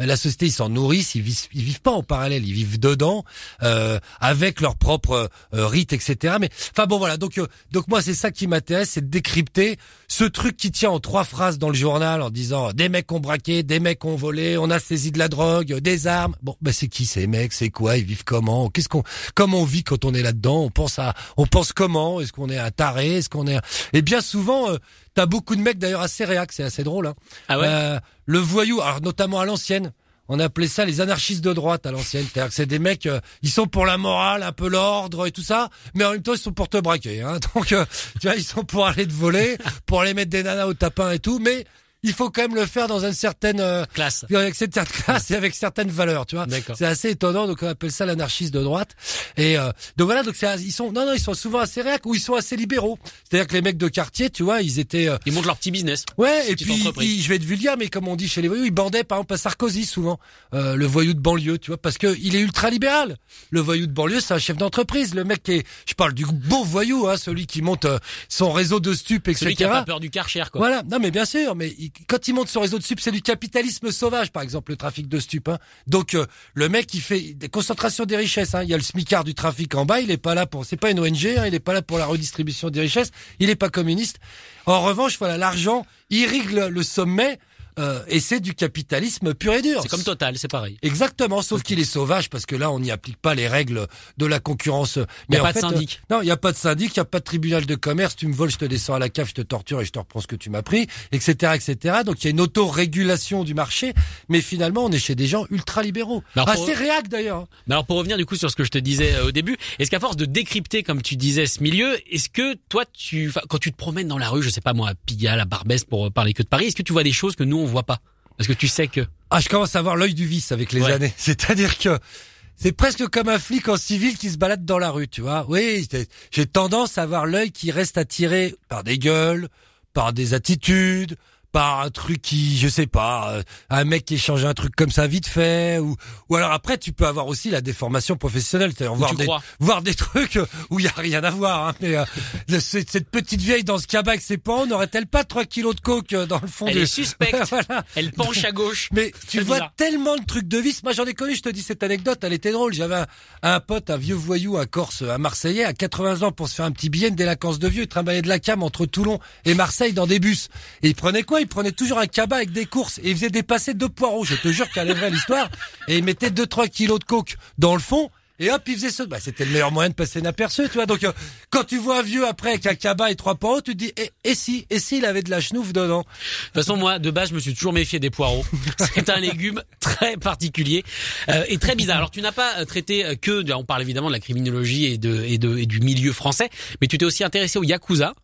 Euh, La société, ils s'en nourrissent, ils vivent ils vivent pas en parallèle, ils vivent dedans euh, avec leurs propres euh, rites, etc. Mais enfin bon voilà. Donc euh, donc moi c'est ça qui m'intéresse, c'est de décrypter ce truc qui tient en trois phrases dans le journal en disant des mecs ont braqué, des mecs ont volé, on a saisi de la drogue, des armes. Bon, ben c'est qui ces mecs? C'est quoi? Ils vivent comment? Qu'est-ce qu'on Comment on vit quand on est là-dedans? On pense à, on pense comment? Est-ce qu'on est un taré? Est-ce qu'on est un- Et bien souvent, euh, t'as beaucoup de mecs d'ailleurs assez réac, c'est assez drôle. Hein. Ah ouais? Euh, le voyou, alors notamment à l'ancienne. On appelait ça les anarchistes de droite à l'ancienne. Que c'est des mecs, euh, ils sont pour la morale, un peu l'ordre et tout ça, mais en même temps ils sont pour te braquer. Hein. Donc, euh, tu vois, ils sont pour aller te voler, pour aller mettre des nanas au tapin et tout, mais il faut quand même le faire dans une certaine euh, Classe. avec certaines classes et avec certaines valeurs, tu vois. C'est assez étonnant, donc on appelle ça l'anarchiste de droite. Et euh, donc voilà, donc ils sont, non, non, ils sont souvent assez réac ou ils sont assez libéraux. C'est-à-dire que les mecs de quartier, tu vois, ils étaient, euh, Ils montent leur petit business. ouais, et puis ils- je vais être vulgaire, mais comme on dit chez les voyous, ils bandaient par exemple à Sarkozy souvent, euh, le voyou de banlieue, tu vois, parce que il est ultra libéral. Le voyou de banlieue, c'est un chef d'entreprise. Le mec qui est, je parle du beau voyou, hein, celui qui monte euh, son réseau de stupes, etc. Celui qui a pas peur du karcher, quoi. Voilà, non mais bien sûr, mais il- quand il monte son réseau de stupes, c'est du capitalisme sauvage, par exemple, le trafic de stupes. hein. Donc euh, le mec, il fait des concentrations des richesses. hein. Il y a le smicard du trafic en bas, il est pas là pour, c'est pas une ONG, hein, il est pas là pour la redistribution des richesses, il est pas communiste. En revanche, voilà, l'argent irrigue le, le sommet euh, et c'est du capitalisme pur et dur. C'est comme Total, c'est pareil. Exactement, sauf qu'il est sauvage parce que là, on n'y applique pas les règles de la concurrence. Mais a en pas de syndic. euh, non, il n'y a pas de syndic, il n'y a pas de tribunal de commerce. Tu me voles, je te descends à la cave, je te torture et je te reprends ce que tu m'as pris, etc., etc. Donc il y a une autorégulation du marché, mais finalement, on est chez des gens ultra libéraux. Alors, pour- Assez réac d'ailleurs. Mais alors pour revenir du coup sur ce que je te disais euh, au début, est-ce qu'à force de décrypter comme tu disais ce milieu, est-ce que toi tu enfin, quand tu te promènes dans la rue, je sais pas moi, à Pigalle, à Barbès pour euh, parler que de Paris, est-ce que tu vois des choses que nous on voit pas Parce que tu sais que Ah, je commence à avoir l'œil du vice avec les Ouais. années. C'est-à-dire que c'est presque comme un flic en civil qui se balade dans la rue, tu vois. Oui, j'ai- j'ai tendance à avoir l'œil qui reste attiré par des gueules, par des attitudes, par un truc qui, je sais pas, euh, un mec qui échange un truc comme ça vite fait, ou ou alors après tu peux avoir aussi la déformation professionnelle, c'est-à-dire voir des crois. voir des trucs où il y a rien à voir. Hein, mais euh, cette cette petite vieille dans ce cabas avec ses parents n'aurait-elle pas trois kilos de coke euh, dans le fond elle du... est suspecte, Voilà. elle penche à gauche. Mais tu vois bizarre. tellement de trucs de vice. Moi, j'en ai connu, je te dis cette anecdote, elle était drôle. J'avais un, un pote, un vieux voyou, un Corse, un Marseillais, à 80 ans pour se faire un petit billet de délinquance de vieux. Il travaillait de la cam entre Toulon et Marseille dans des bus. Et il prenait quoi? Il prenait toujours un cabas avec des courses. Et il faisait dépasser deux poireaux. Je te jure qu'elle est vraie l'histoire. Et il mettait deux, trois kilos de coke dans le fond. Et hop, il faisait ça. Bah, c'était le meilleur moyen de passer inaperçu, tu vois. Donc, euh, quand tu vois un vieux après avec un cabas et trois poireaux, tu te dis, et, et si, et s'il avait de la chenouf dedans? De toute façon, moi, de base, je me suis toujours méfié des poireaux. C'est un légume très particulier euh, et très bizarre. Alors, tu n'as pas euh, traité que, on parle évidemment de la criminologie et de et de et du milieu français, mais tu t'es aussi intéressé au yakuza,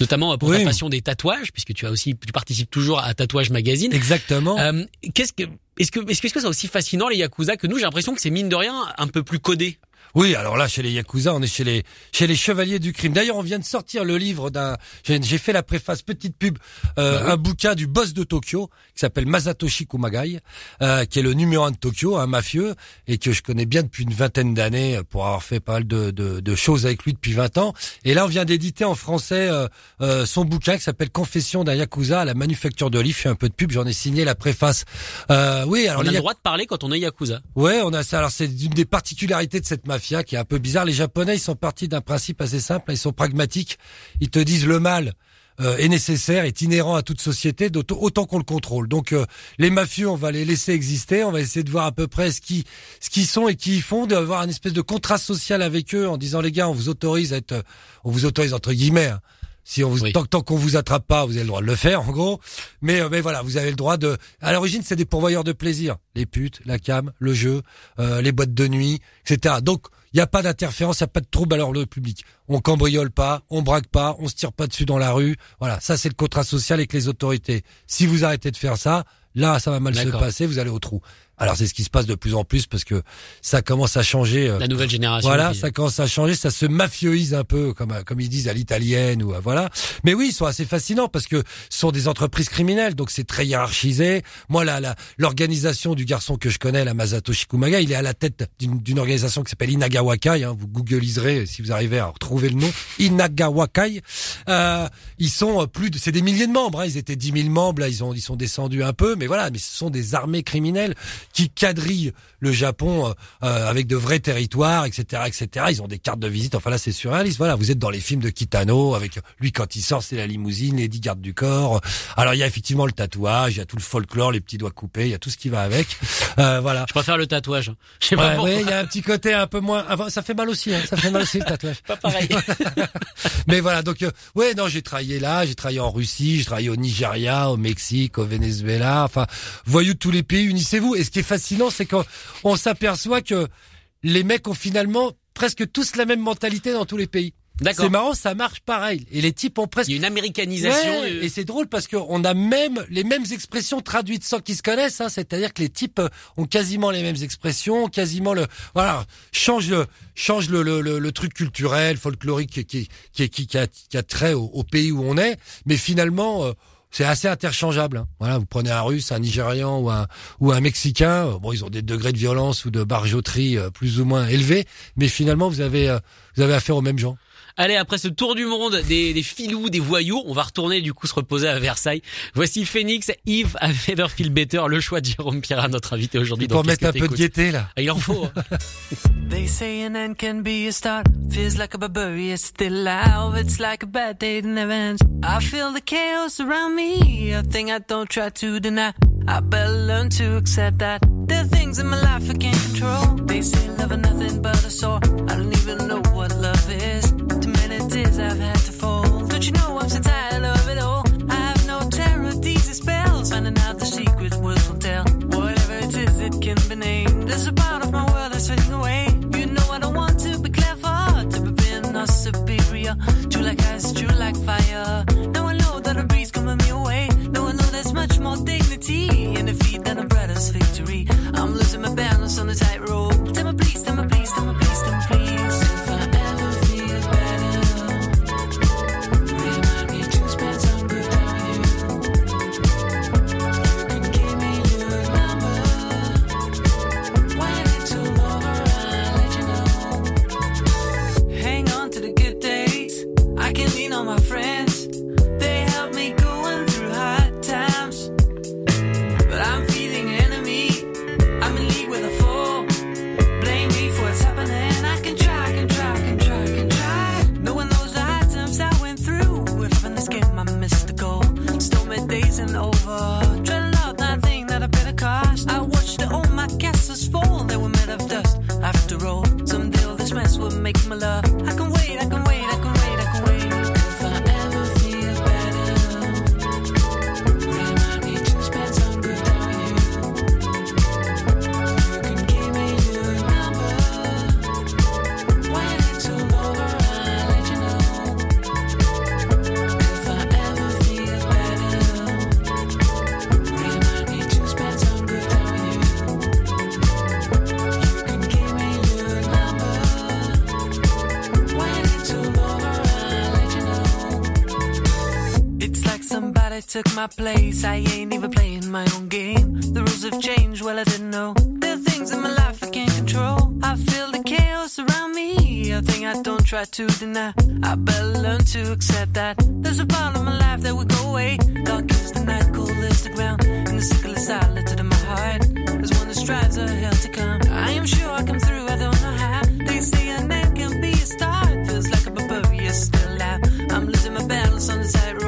notamment euh, pour Oui. ta passion des tatouages, puisque tu as aussi, tu participes toujours à Tatouage Magazine. Exactement. Euh, qu'est-ce que est-ce que est-ce que c'est aussi fascinant les yakuza que nous J'ai l'impression que c'est mine de rien un peu plus codé. Oui, alors là, chez les Yakuza, on est chez les chez les chevaliers du crime. D'ailleurs, on vient de sortir le livre d'un. J'ai fait la préface petite pub, euh, un bouquin du boss de Tokyo qui s'appelle Masatoshi Kumagai, euh, qui est le numéro un de Tokyo, un mafieux et que je connais bien depuis une vingtaine d'années pour avoir fait pas mal de, de, de choses avec lui depuis 20 ans. Et là, on vient d'éditer en français euh, euh, son bouquin qui s'appelle Confession d'un Yakuza à la manufacture de livres. Je fais un peu de pub, j'en ai signé la préface. Euh, oui, alors on a le droit de parler quand on est yakuza. Ouais, on a ça. Alors c'est une des particularités de cette mafia qui est un peu bizarre. Les Japonais, ils sont partis d'un principe assez simple. Ils sont pragmatiques. Ils te disent le mal euh, est nécessaire, est inhérent à toute société, autant qu'on le contrôle. Donc euh, les mafieux, on va les laisser exister. On va essayer de voir à peu près ce qui ce qu'ils sont et qui ils font, d'avoir une espèce de contrat social avec eux en disant les gars, on vous autorise à être, on vous autorise entre guillemets. hein, si on vous, Oui. tant, tant qu'on vous attrape pas, vous avez le droit de le faire, en gros. Mais, euh, mais voilà, vous avez le droit de. À l'origine, c'est des pourvoyeurs de plaisir. Les putes, la cam, le jeu, euh, les boîtes de nuit, etc. Donc, il n'y a pas d'interférence, il n'y a pas de trouble à l'ordre public. On cambriole pas, on braque pas, on se tire pas dessus dans la rue. Voilà, ça c'est le contrat social avec les autorités. Si vous arrêtez de faire ça, là, ça va mal se passer, vous allez au trou. Alors c'est ce qui se passe de plus en plus parce que ça commence à changer. euh, La nouvelle génération. voilà, ça commence à changer, ça se mafioise un peu, comme euh, comme ils disent à l'italienne ou à- voilà. Mais oui, ils sont assez fascinants parce que ce sont des entreprises criminelles, donc c'est très hiérarchisé. Moi, la- l'organisation du garçon que je connais, la Masato Shikumaga, il est à la tête d'une d'une organisation qui s'appelle Inagawakai. Hein, vous googliserez si vous arrivez à retrouver le nom. Inagawakai. Euh, ils sont euh, plus de, c'est des milliers de membres. Hein, ils étaient 10 000 membres, là ils ont ils sont descendus un peu, mais voilà, mais ce sont des armées criminelles qui quadrillent le Japon euh, euh, avec de vrais territoires, etc., etc. Ils ont des cartes de visite. Enfin là, c'est surréaliste. Voilà, vous êtes dans les films de Kitano avec lui quand il sort, c'est la limousine, les 10 gardes du corps. Alors il y a effectivement le tatouage, il y a tout le folklore, les petits doigts coupés, il y a tout ce qui va avec. Euh, voilà. Je préfère le tatouage. Je sais pas Ouais, il y a un petit côté un peu moins. ça fait mal aussi, hein, ça fait mal aussi le tatouage. Pas pareil. Mais voilà, donc euh, ouais, non, j'ai travaillé là, j'ai travaillé en Russie, j'ai travaillé au Nigeria, au Mexique, au Venezuela, enfin, voyous de tous les pays, unissez-vous. Et ce qui est fascinant, c'est qu'on on s'aperçoit que les mecs ont finalement presque tous la même mentalité dans tous les pays. C'est marrant, ça marche pareil. Et les types ont presque Il y a une américanisation. Ouais, de- Et c'est drôle parce qu'on a même les mêmes expressions traduites sans qu'ils se connaissent. Hein, C'est-à-dire que les types euh, ont quasiment les mêmes expressions, quasiment le voilà change le change le, le, le, le truc culturel, folklorique qui qui qui, qui, qui a, qui a trait au, au pays où on est. Mais finalement. euh, c'est assez interchangeable. hein. Voilà, vous prenez un Russe, un Nigérian ou un ou un Mexicain. euh, Bon, ils ont des degrés de violence ou de barjoterie euh, plus ou moins élevés, mais finalement vous avez euh, vous avez affaire aux mêmes gens. Allez, après ce tour du monde des, des filous, des voyous, on va retourner du coup se reposer à Versailles. Voici Phoenix, Yves à Never Feel Better, le choix de Jérôme Pierre, notre invité aujourd'hui. Pour mettre un peu de gaieté là. Ah, Il en faut. hein. They say an end can be a start. Feels like a barbarian still alive. It's like a bad day that never ends. I feel the chaos around me. A thing I don't try to deny. I better learn to accept that. There are things in my life I can't control. They say love is nothing but a sore. I don't even know what love is. Too I've had to fold. Don't you know I'm so tired of it all? I have no terror, these spells. Finding out the secret words won't tell. Whatever it is, it can be named. There's a part of my world that's fading away. You know I don't want to be clever, to be being or superior. True like ice, true like fire. Now I know that a breeze coming me away. Now I know there's much more dignity in defeat than a brother's victory. I'm losing my balance on the tightrope. Tell me please, tell me please, can lean on my friends. They help me going through hard times. But I'm feeling enemy. I'm in league with a foe. Blame me for what's happening. I can try, I can try, can try, can try. Knows the hard times I went through. I'm in this game, I missed the goal. Stormy days and over. Dreading out nothing that I better cost. I watched all my castles fall. They were made of dust. After all, someday all this mess will make my love. I can took my place. I ain't even playing my own game. The rules have changed, well, I didn't know. There are things in my life I can't control. I feel the chaos around me. A thing I don't try to deny. I better learn to accept that. There's a part of my life that will go away. Dark is the night, cold is the ground. And the sickle is silent in my heart. There's one that strives a hell to come. I am sure I come through, I don't know how. They say a man can be a star, Feels like a barbarian still alive. I'm losing my balance on the tightrope.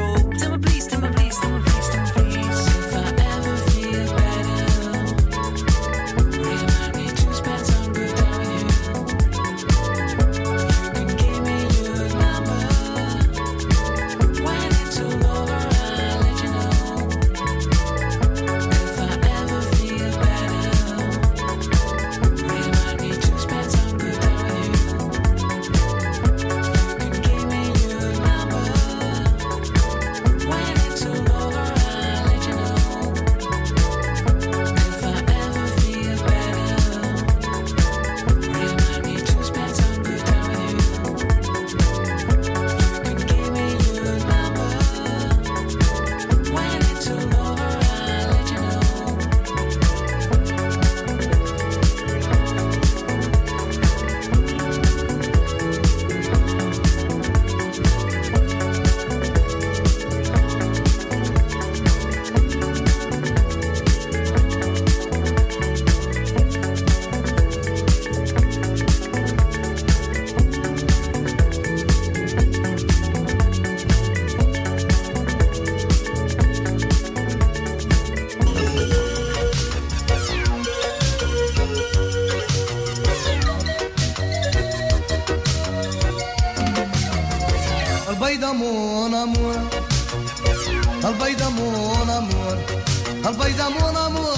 البيضة مون أمور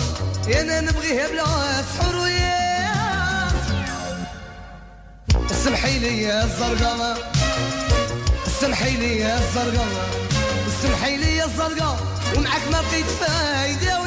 أنا نبغيها بلا سحور ويا سمحي لي يا الزرقاء سمحي لي يا الزرقاء سمحي لي يا الزرقاء ومعك ما لقيت فايده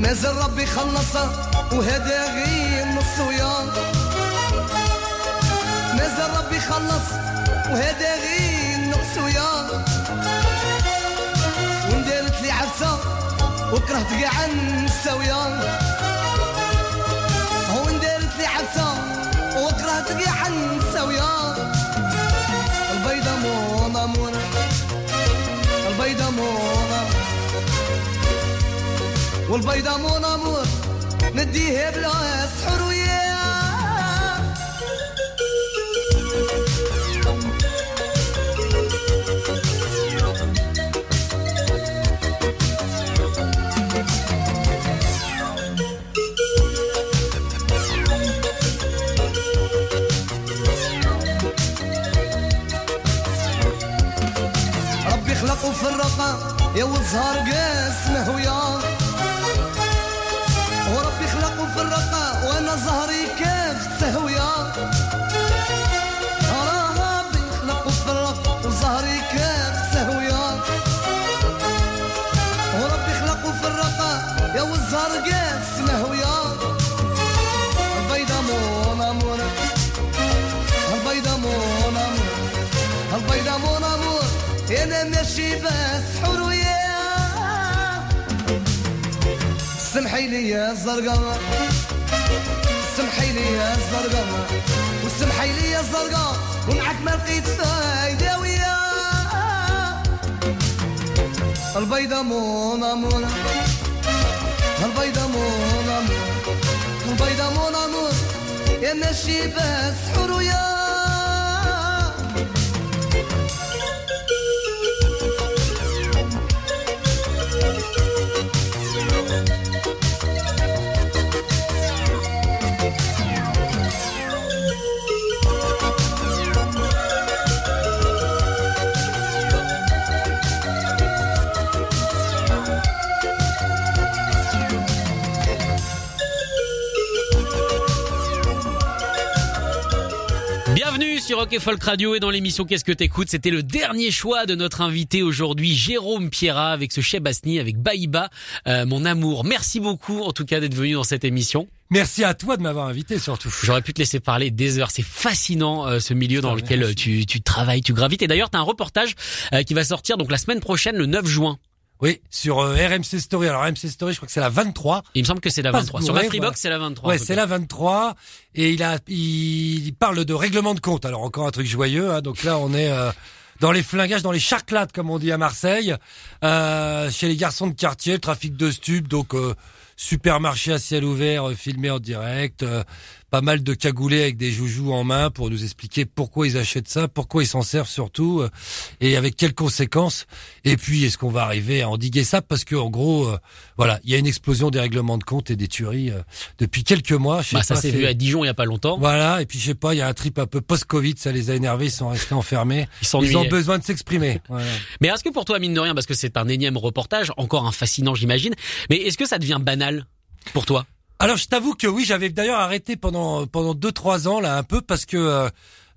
مازال ربي خلصها وهذا غير نص وياه مازال ربي خلص وهذا غير نقص وياه وندارت لي عرسة وكرهت كاع نساويا وندارت لي عرسة وكرهت كاع نساويا البيضة مو مامو والبيضة مو نامور نديها بلاس حروية. وياه ربي في وفرق يا وزهر قاسمه ويا ماشي بس حرية سمحي لي يا الزرقاء سمحي لي يا الزرقاء وسمحي لي يا الزرقاء ومعك ما لقيت فايدة ويا. البيضة مونا مونا البيضة مونا مونا البيضة مونا مونا يا ماشي بس حرية Et Folk Radio et dans l'émission Qu'est-ce que t'écoutes? C'était le dernier choix de notre invité aujourd'hui, Jérôme Pierra, avec ce Cheb Basni, avec Baïba, euh, mon amour. Merci beaucoup en tout cas d'être venu dans cette émission. Merci à toi de m'avoir invité surtout. J'aurais pu te laisser parler des heures. C'est fascinant euh, ce milieu dans lequel merci. tu, tu travailles, tu gravites. Et d'ailleurs, tu as un reportage euh, qui va sortir donc la semaine prochaine, le 9 juin. Oui, sur euh, RMC Story. Alors RMC Story, je crois que c'est la 23. Il me semble que c'est la Pas 23. se Sur la Freebox, c'est la 23. Ouais, c'est la 23 et il a il, il parle de règlement de compte. Alors encore un truc joyeux. Hein, donc là, on est euh, dans les flingages, dans les charclades, comme on dit à Marseille, euh, chez les garçons de quartier, le trafic de stupes, donc euh, supermarché à ciel ouvert, filmé en direct. Pas mal de cagoulés avec des joujoux en main pour nous expliquer pourquoi ils achètent ça, pourquoi ils s'en servent surtout, euh, et avec quelles conséquences. Et puis, est-ce qu'on va arriver à endiguer ça? Parce que en gros, euh, voilà, il y a une explosion des règlements de compte et des tueries euh, depuis quelques mois. Bah, ça s'est vu à Dijon il y a pas longtemps. Voilà, et puis je sais pas, il y a un trip un peu post-Covid, ça les a énervés, ils sont restés enfermés. Ils. Ils ont besoin de s'exprimer. Voilà. Mais est-ce que pour toi, mine de rien, parce que c'est un énième reportage, encore un fascinant, j'imagine, mais est-ce que ça devient banal pour toi? Alors je t'avoue que oui, j'avais d'ailleurs arrêté pendant pendant deux trois ans là un peu parce que euh,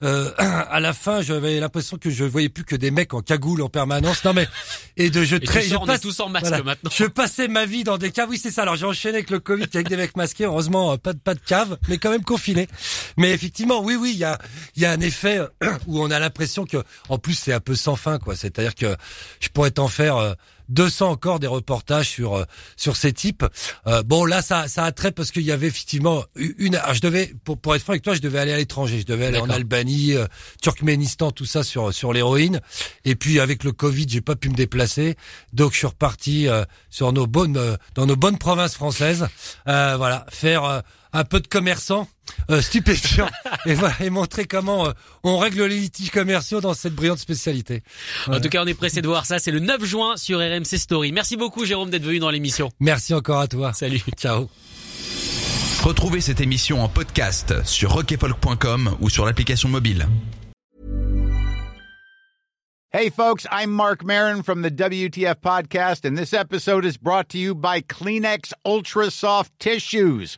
euh, à la fin j'avais l'impression que je voyais plus que des mecs en cagoule en permanence. Non mais et de je sors, je passe- tous en masque voilà. maintenant. Je passais ma vie dans des caves. Oui c'est ça. Alors j'ai enchaîné avec le Covid avec des mecs masqués. Heureusement euh, pas de pas de cave, mais quand même confinés. Mais effectivement oui oui il y a il y a un effet euh, où on a l'impression que en plus c'est un peu sans fin quoi. C'est-à-dire que je pourrais t'en faire euh, 200 encore des reportages sur euh, sur ces types. Euh, bon là ça ça a trait parce qu'il y avait effectivement une ah, je devais pour pour être franc avec toi je devais aller à l'étranger, je devais aller en. Albanie, euh, Turkménistan tout ça sur sur l'héroïne et puis avec le Covid, j'ai pas pu me déplacer. Donc je suis reparti euh, sur nos bonnes euh, dans nos bonnes provinces françaises. Euh, voilà, faire euh, un peu de commerçant euh, stupéfiant et, voilà, et montrer comment euh, on règle les litiges commerciaux dans cette brillante spécialité. En tout cas, on est pressé de voir ça. C'est le 9 juin sur RMC Story. Merci beaucoup, Jérôme, d'être venu dans l'émission. Merci encore à toi. Salut. Ciao. Retrouvez cette émission en podcast sur rockefolk.com ou sur l'application mobile. Hey, folks, I'm Mark Marin from the WTF Podcast, and this episode is brought to you by Kleenex Ultra Soft Tissues,